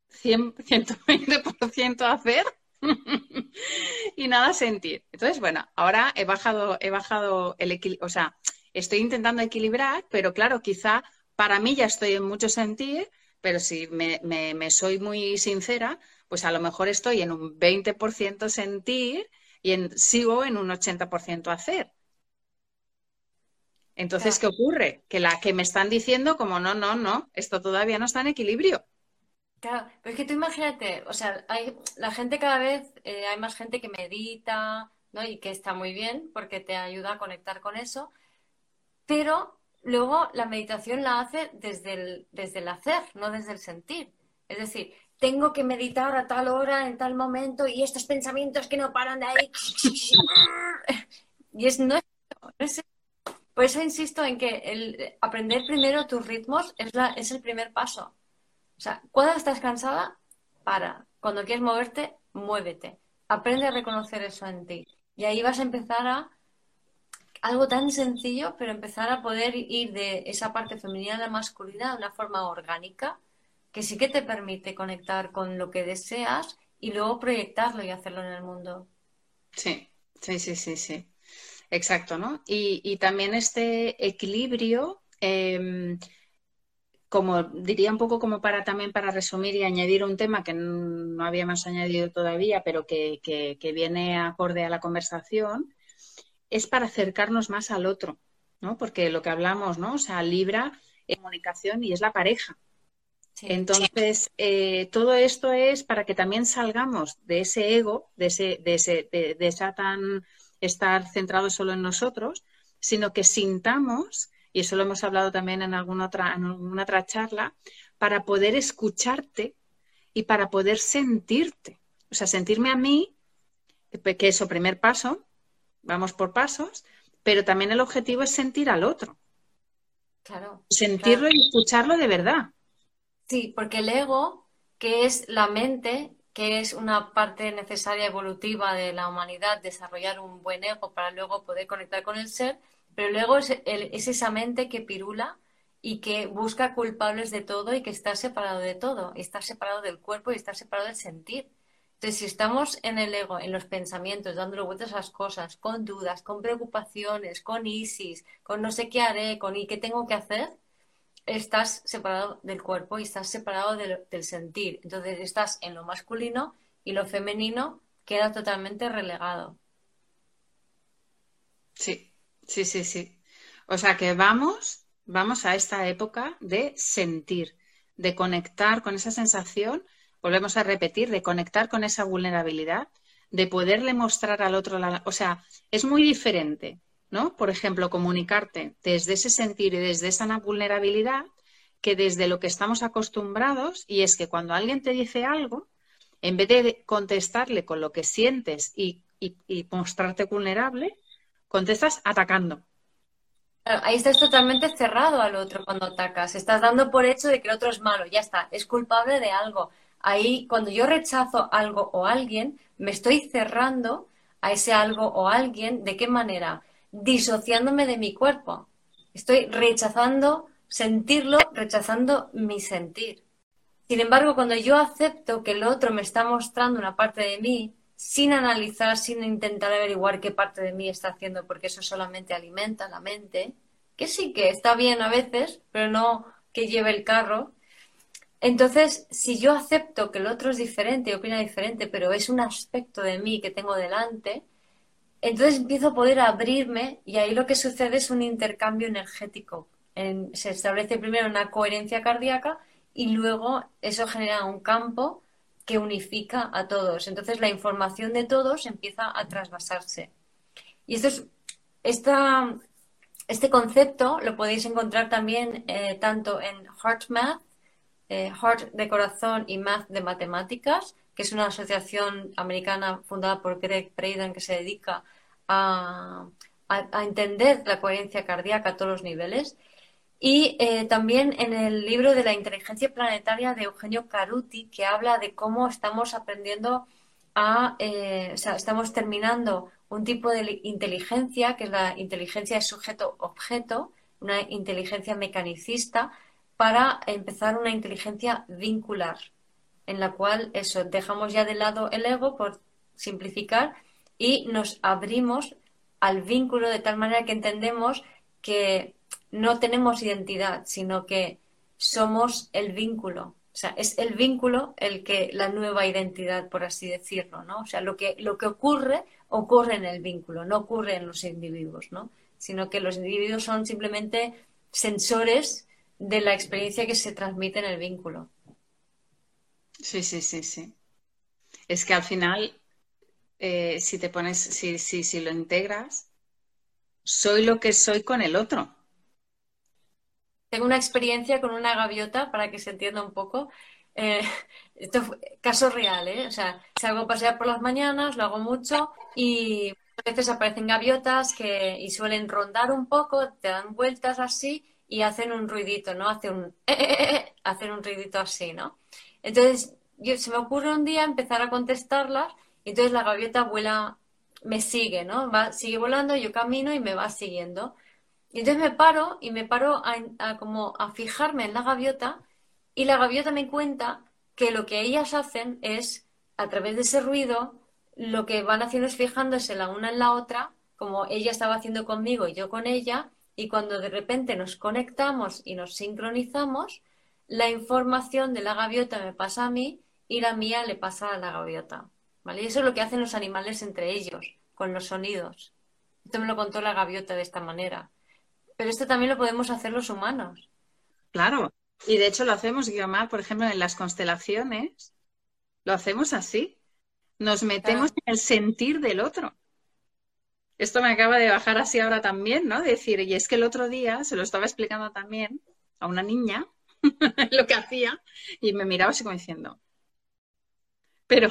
100, 120% hacer y nada sentir. Entonces, bueno, ahora he bajado, he bajado el equilibrio, o sea, estoy intentando equilibrar, pero claro, quizá para mí ya estoy en mucho sentir, pero si me, me, soy muy sincera, pues a lo mejor estoy en un 20% sentir y en, sigo en un 80% hacer. Entonces, ¿qué ocurre? Que la que me están diciendo como no, no, no, esto todavía no está en equilibrio. Claro, pero es que tú imagínate, o sea, hay la gente cada vez, eh, hay más gente que medita, ¿no? Y que está muy bien porque te ayuda a conectar con eso, pero luego la meditación la hace desde el, desde el hacer, no desde el sentir. Es decir, tengo que meditar a tal hora, en tal momento, y estos pensamientos que no paran de ahí. y es, no es por eso insisto en que el aprender primero tus ritmos es, la, es el primer paso. O sea, cuando estás cansada, para. Cuando quieres moverte, muévete. Aprende a reconocer eso en ti. Y ahí vas a empezar a algo tan sencillo, pero empezar a poder ir de esa parte femenina a la masculina de una forma orgánica, que sí que te permite conectar con lo que deseas y luego proyectarlo y hacerlo en el mundo. Sí, sí, sí, sí, sí. Exacto, ¿no? Y, también este equilibrio, em, como diría un poco como para también para resumir y añadir un tema que no habíamos añadido todavía, pero que, viene acorde a la conversación, es para acercarnos más al otro, ¿no? Porque lo que hablamos, ¿no? O sea, Libra es comunicación y es la pareja. Entonces, eh, todo esto es para que también salgamos de ese ego, de, ese, de, ese, de esa tan estar centrados solo en nosotros, sino que sintamos y eso lo hemos hablado también en alguna otra, en alguna otra charla, para poder escucharte y para poder sentirte. O sea, sentirme a mí, que eso, primer paso, vamos por pasos, pero también el objetivo es sentir al otro. Claro. Sentirlo y escucharlo de verdad. Sí, porque el ego, que es la mente, que es una parte necesaria evolutiva de la humanidad, desarrollar un buen ego para luego poder conectar con el ser, pero el ego es, es esa mente que pirula y que busca culpables de todo y que está separado de todo, está separado del cuerpo y está separado del sentir. Entonces, si estamos en el ego, en los pensamientos, dándole vueltas a las cosas, con dudas, con preocupaciones, con ISIS, con no sé qué haré, con y qué tengo que hacer, estás separado del cuerpo y estás separado del, sentir. Entonces, estás en lo masculino y lo femenino queda totalmente relegado. Sí, sí, sí, sí. O sea que vamos, vamos a esta época de sentir, de conectar con esa sensación volvemos a repetir, de conectar con esa vulnerabilidad, de poderle mostrar al otro, la, o sea, es muy diferente, ¿no? Por ejemplo, comunicarte desde ese sentir y desde esa vulnerabilidad que desde lo que estamos acostumbrados, y es que cuando alguien te dice algo, en vez de contestarle con lo que sientes y, y mostrarte vulnerable, contestas atacando. Ahí estás totalmente cerrado al otro cuando atacas. Estás dando por hecho de que el otro es malo. Ya está, es culpable de algo ahí cuando yo rechazo algo o alguien, me estoy cerrando a ese algo o alguien. ¿De qué manera? Disociándome de mi cuerpo. Estoy rechazando sentirlo, rechazando mi sentir. Sin embargo, cuando yo acepto que el otro me está mostrando una parte de mí, sin analizar, sin intentar averiguar qué parte de mí está haciendo, porque eso solamente alimenta la mente, que sí que está bien a veces, pero no que lleve el carro, entonces, si yo acepto que el otro es diferente, opina diferente, pero es un aspecto de mí que tengo delante, entonces empiezo a poder abrirme y ahí lo que sucede es un intercambio energético. se establece primero una coherencia cardíaca y luego eso genera un campo que unifica a todos. Entonces la información de todos empieza a trasvasarse. Y esto es, este concepto lo podéis encontrar también eh, tanto en HeartMath eh, Heart de Corazón y Math de Matemáticas, que es una asociación americana fundada por Greg Braden que se dedica a, entender la coherencia cardíaca a todos los niveles. Y eh, también en el libro de la inteligencia planetaria de Eugenio Caruti, que habla de cómo estamos aprendiendo a, eh, o sea, estamos terminando un tipo de inteligencia, que es la inteligencia de sujeto-objeto, una inteligencia mecanicista, para empezar una inteligencia vincular, en la cual eso, dejamos ya de lado el ego por simplificar y nos abrimos al vínculo de tal manera que entendemos que no tenemos identidad, sino que somos el vínculo. O sea, es el vínculo el que la nueva identidad, por así decirlo, ¿no? O sea, lo que, lo que ocurre, ocurre en el vínculo, no ocurre en los individuos, ¿no? Sino que los individuos son simplemente sensores de la experiencia que se transmite en el vínculo. Sí, sí, sí, sí. Es que al final, eh, si te pones, si, si, si lo integras, soy lo que soy con el otro. Tengo una experiencia con una gaviota para que se entienda un poco. Eh, esto es caso real, ¿eh? O sea, salgo a pasear por las mañanas, lo hago mucho y a veces aparecen gaviotas que, y suelen rondar un poco, te dan vueltas así y hacen un ruidito, ¿no? Hacen un, hacen un ruidito así, ¿no? Entonces, yo, se me ocurre un día empezar a contestarlas y entonces la gaviota vuela, me sigue, ¿no? Va, sigue volando, yo camino y me va siguiendo. Y entonces me paro y me paro a, como a fijarme en la gaviota y la gaviota me cuenta que lo que ellas hacen es, a través de ese ruido, lo que van haciendo es fijándose la una en la otra, como ella estaba haciendo conmigo y yo con ella, y cuando de repente nos conectamos y nos sincronizamos, la información de la gaviota me pasa a mí y la mía le pasa a la gaviota. ¿Vale? Y eso es lo que hacen los animales entre ellos, con los sonidos. Esto me lo contó la gaviota de esta manera. Pero esto también lo podemos hacer los humanos. Claro, y de hecho lo hacemos, Guiomar, por ejemplo, en las constelaciones, lo hacemos así. Nos metemos en el sentir del otro. esto me acaba de bajar así ahora también, ¿no? Decir, y es que el otro día se lo estaba explicando también a una niña lo que hacía y me miraba así como diciendo, pero,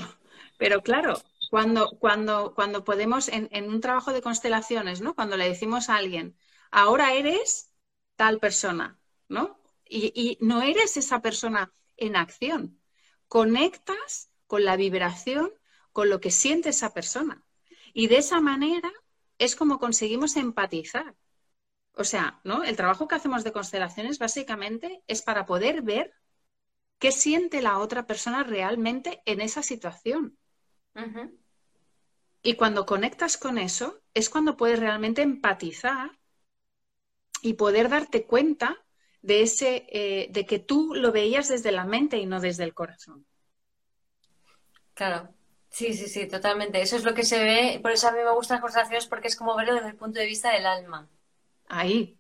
pero claro, cuando, cuando, cuando podemos, en, un trabajo de constelaciones, ¿no? Cuando le decimos a alguien, ahora eres tal persona, ¿no? Y, y no eres esa persona en acción. Conectas con la vibración, con lo que siente esa persona. Y de esa manera es como conseguimos empatizar. O sea, ¿no? El trabajo que hacemos de constelaciones básicamente es para poder ver qué siente la otra persona realmente en esa situación. Y cuando conectas con eso, es cuando puedes realmente empatizar y poder darte cuenta de ese, eh, de que tú lo veías desde la mente y no desde el corazón. Claro, sí, sí, sí, totalmente. Eso es lo que se ve, por eso a mí me gustan las constelaciones porque es como verlo desde el punto de vista del alma. Ahí.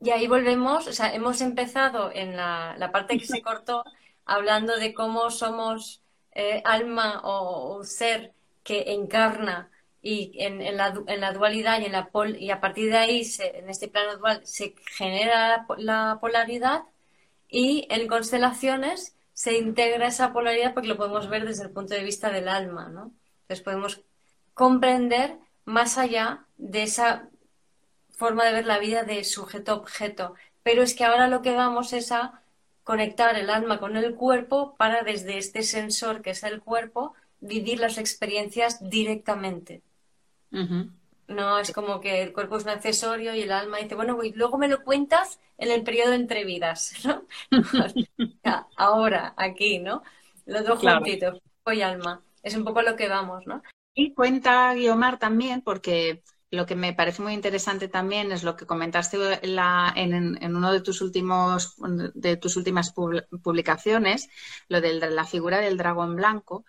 Y ahí volvemos, o sea, hemos empezado en la, la parte que se cortó hablando de cómo somos eh, alma o, ser que encarna y en, la, en la, dualidad y, en la pol, y a partir de ahí, en este plano dual, se genera la, polaridad y en constelaciones se integra esa polaridad porque lo podemos ver desde el punto de vista del alma, ¿no? Entonces podemos comprender más allá de esa forma de ver la vida de sujeto-objeto. Pero es que ahora lo que vamos es a conectar el alma con el cuerpo para desde este sensor que es el cuerpo vivir las experiencias directamente. No es como que el cuerpo es un accesorio y el alma dice, bueno, y luego me lo cuentas en el periodo entre vidas, ¿no? Ahora, aquí, ¿no? Los dos juntitos, cuerpo y alma. Es un poco lo que vamos, ¿no? Y cuenta Guiomar también, porque lo que me parece muy interesante también es lo que comentaste en, uno de tus últimos de tus últimas publicaciones, lo de la figura del dragón blanco,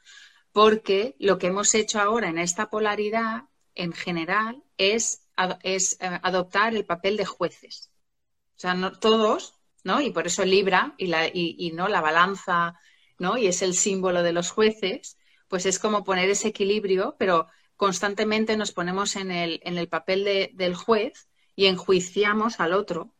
porque lo que hemos hecho ahora en esta polaridad en general es, es eh, adoptar el papel de jueces. O sea, no todos, ¿no? Y por eso Libra y, la, y no la balanza, ¿no? Y es el símbolo de los jueces, pues es como poner ese equilibrio, pero constantemente nos ponemos en el, en el papel del juez y enjuiciamos al otro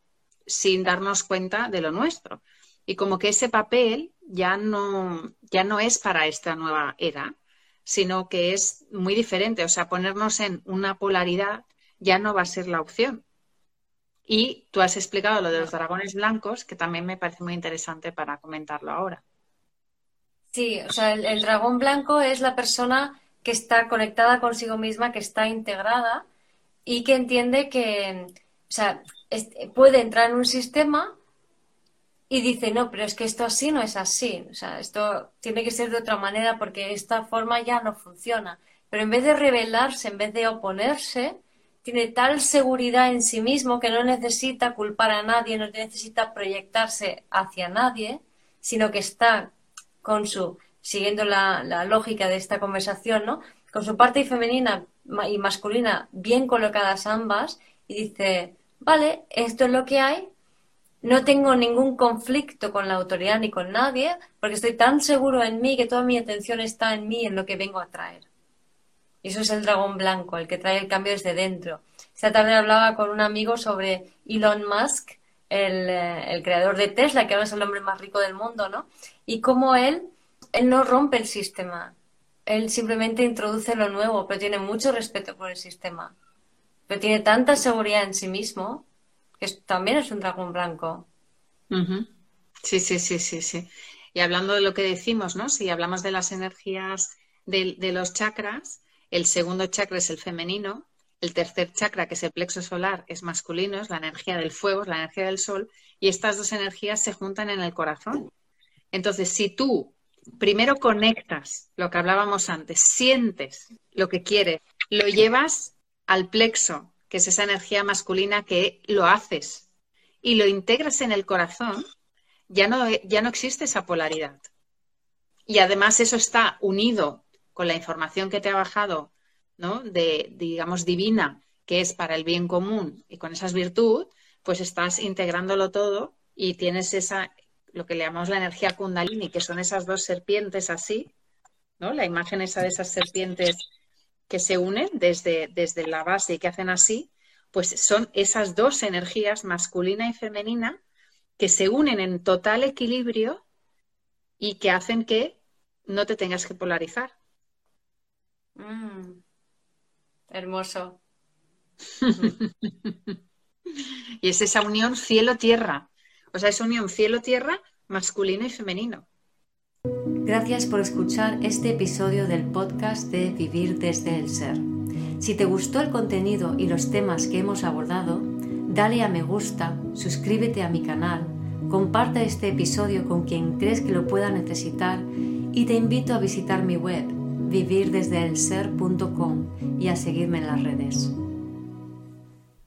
sin darnos cuenta de lo nuestro. Y como que ese papel ya no, ya no es para esta nueva era, sino que es muy diferente. O sea, ponernos en una polaridad ya no va a ser la opción. Y tú has explicado lo de los dragones blancos, que también me parece muy interesante para comentarlo ahora. Sí, o sea, el dragón blanco es la persona que está conectada consigo misma, que está integrada y que entiende que, o sea, puede entrar en un sistema y dice, no, pero es que esto así no es así, o sea, esto tiene que ser de otra manera porque esta forma ya no funciona. Pero en vez de rebelarse, en vez de oponerse, tiene tal seguridad en sí mismo que no necesita culpar a nadie, no necesita proyectarse hacia nadie, sino que está con su siguiendo la, lógica de esta conversación, ¿no? Con su parte femenina y masculina bien colocadas ambas y dice, vale, esto es lo que hay, no tengo ningún conflicto con la autoridad ni con nadie, porque estoy tan seguro en mí que toda mi atención está en mí, en lo que vengo a traer. Eso es el dragón blanco, el que trae el cambio desde dentro. Esta tarde hablaba con un amigo sobre Elon Musk, el, eh, el creador de Tesla, que ahora es el hombre más rico del mundo, ¿no? Y cómo él él no rompe el sistema, él simplemente introduce lo nuevo, pero tiene mucho respeto por el sistema. Pero tiene tanta seguridad en sí mismo que también es un dragón blanco. Sí, sí, sí, sí, sí. Y hablando de lo que decimos, ¿no? Si hablamos de las energías de, de los chakras, el segundo chakra es el femenino, el tercer chakra, que es el plexo solar, es masculino, es la energía del fuego, es la energía del sol, y estas dos energías se juntan en el corazón. Entonces, si tú primero conectas lo que hablábamos antes, sientes lo que quieres, lo llevas al plexo, que es esa energía masculina que lo haces, y lo integras en el corazón, ya no, ya no existe esa polaridad. Y además eso está unido con la información que te ha bajado, ¿no? De, digamos, divina, que es para el bien común y con esas virtudes, pues estás integrándolo todo y tienes esa, lo que le llamamos la energía kundalini, que son esas dos serpientes así, ¿no? La imagen esa de esas serpientes que se unen desde, desde la base y que hacen así, pues son esas dos energías, masculina y femenina, que se unen en total equilibrio y que hacen que no te tengas que polarizar. Mm. hermoso. y es esa unión cielo-tierra. O sea, es unión cielo-tierra masculino y femenino. Gracias por escuchar este episodio del podcast de Vivir desde el Ser. Si te gustó el contenido y los temas que hemos abordado, dale a me gusta, suscríbete a mi canal, comparte este episodio con quien crees que lo pueda necesitar y te invito a visitar mi web vivirdesdeelser.com y a seguirme en las redes.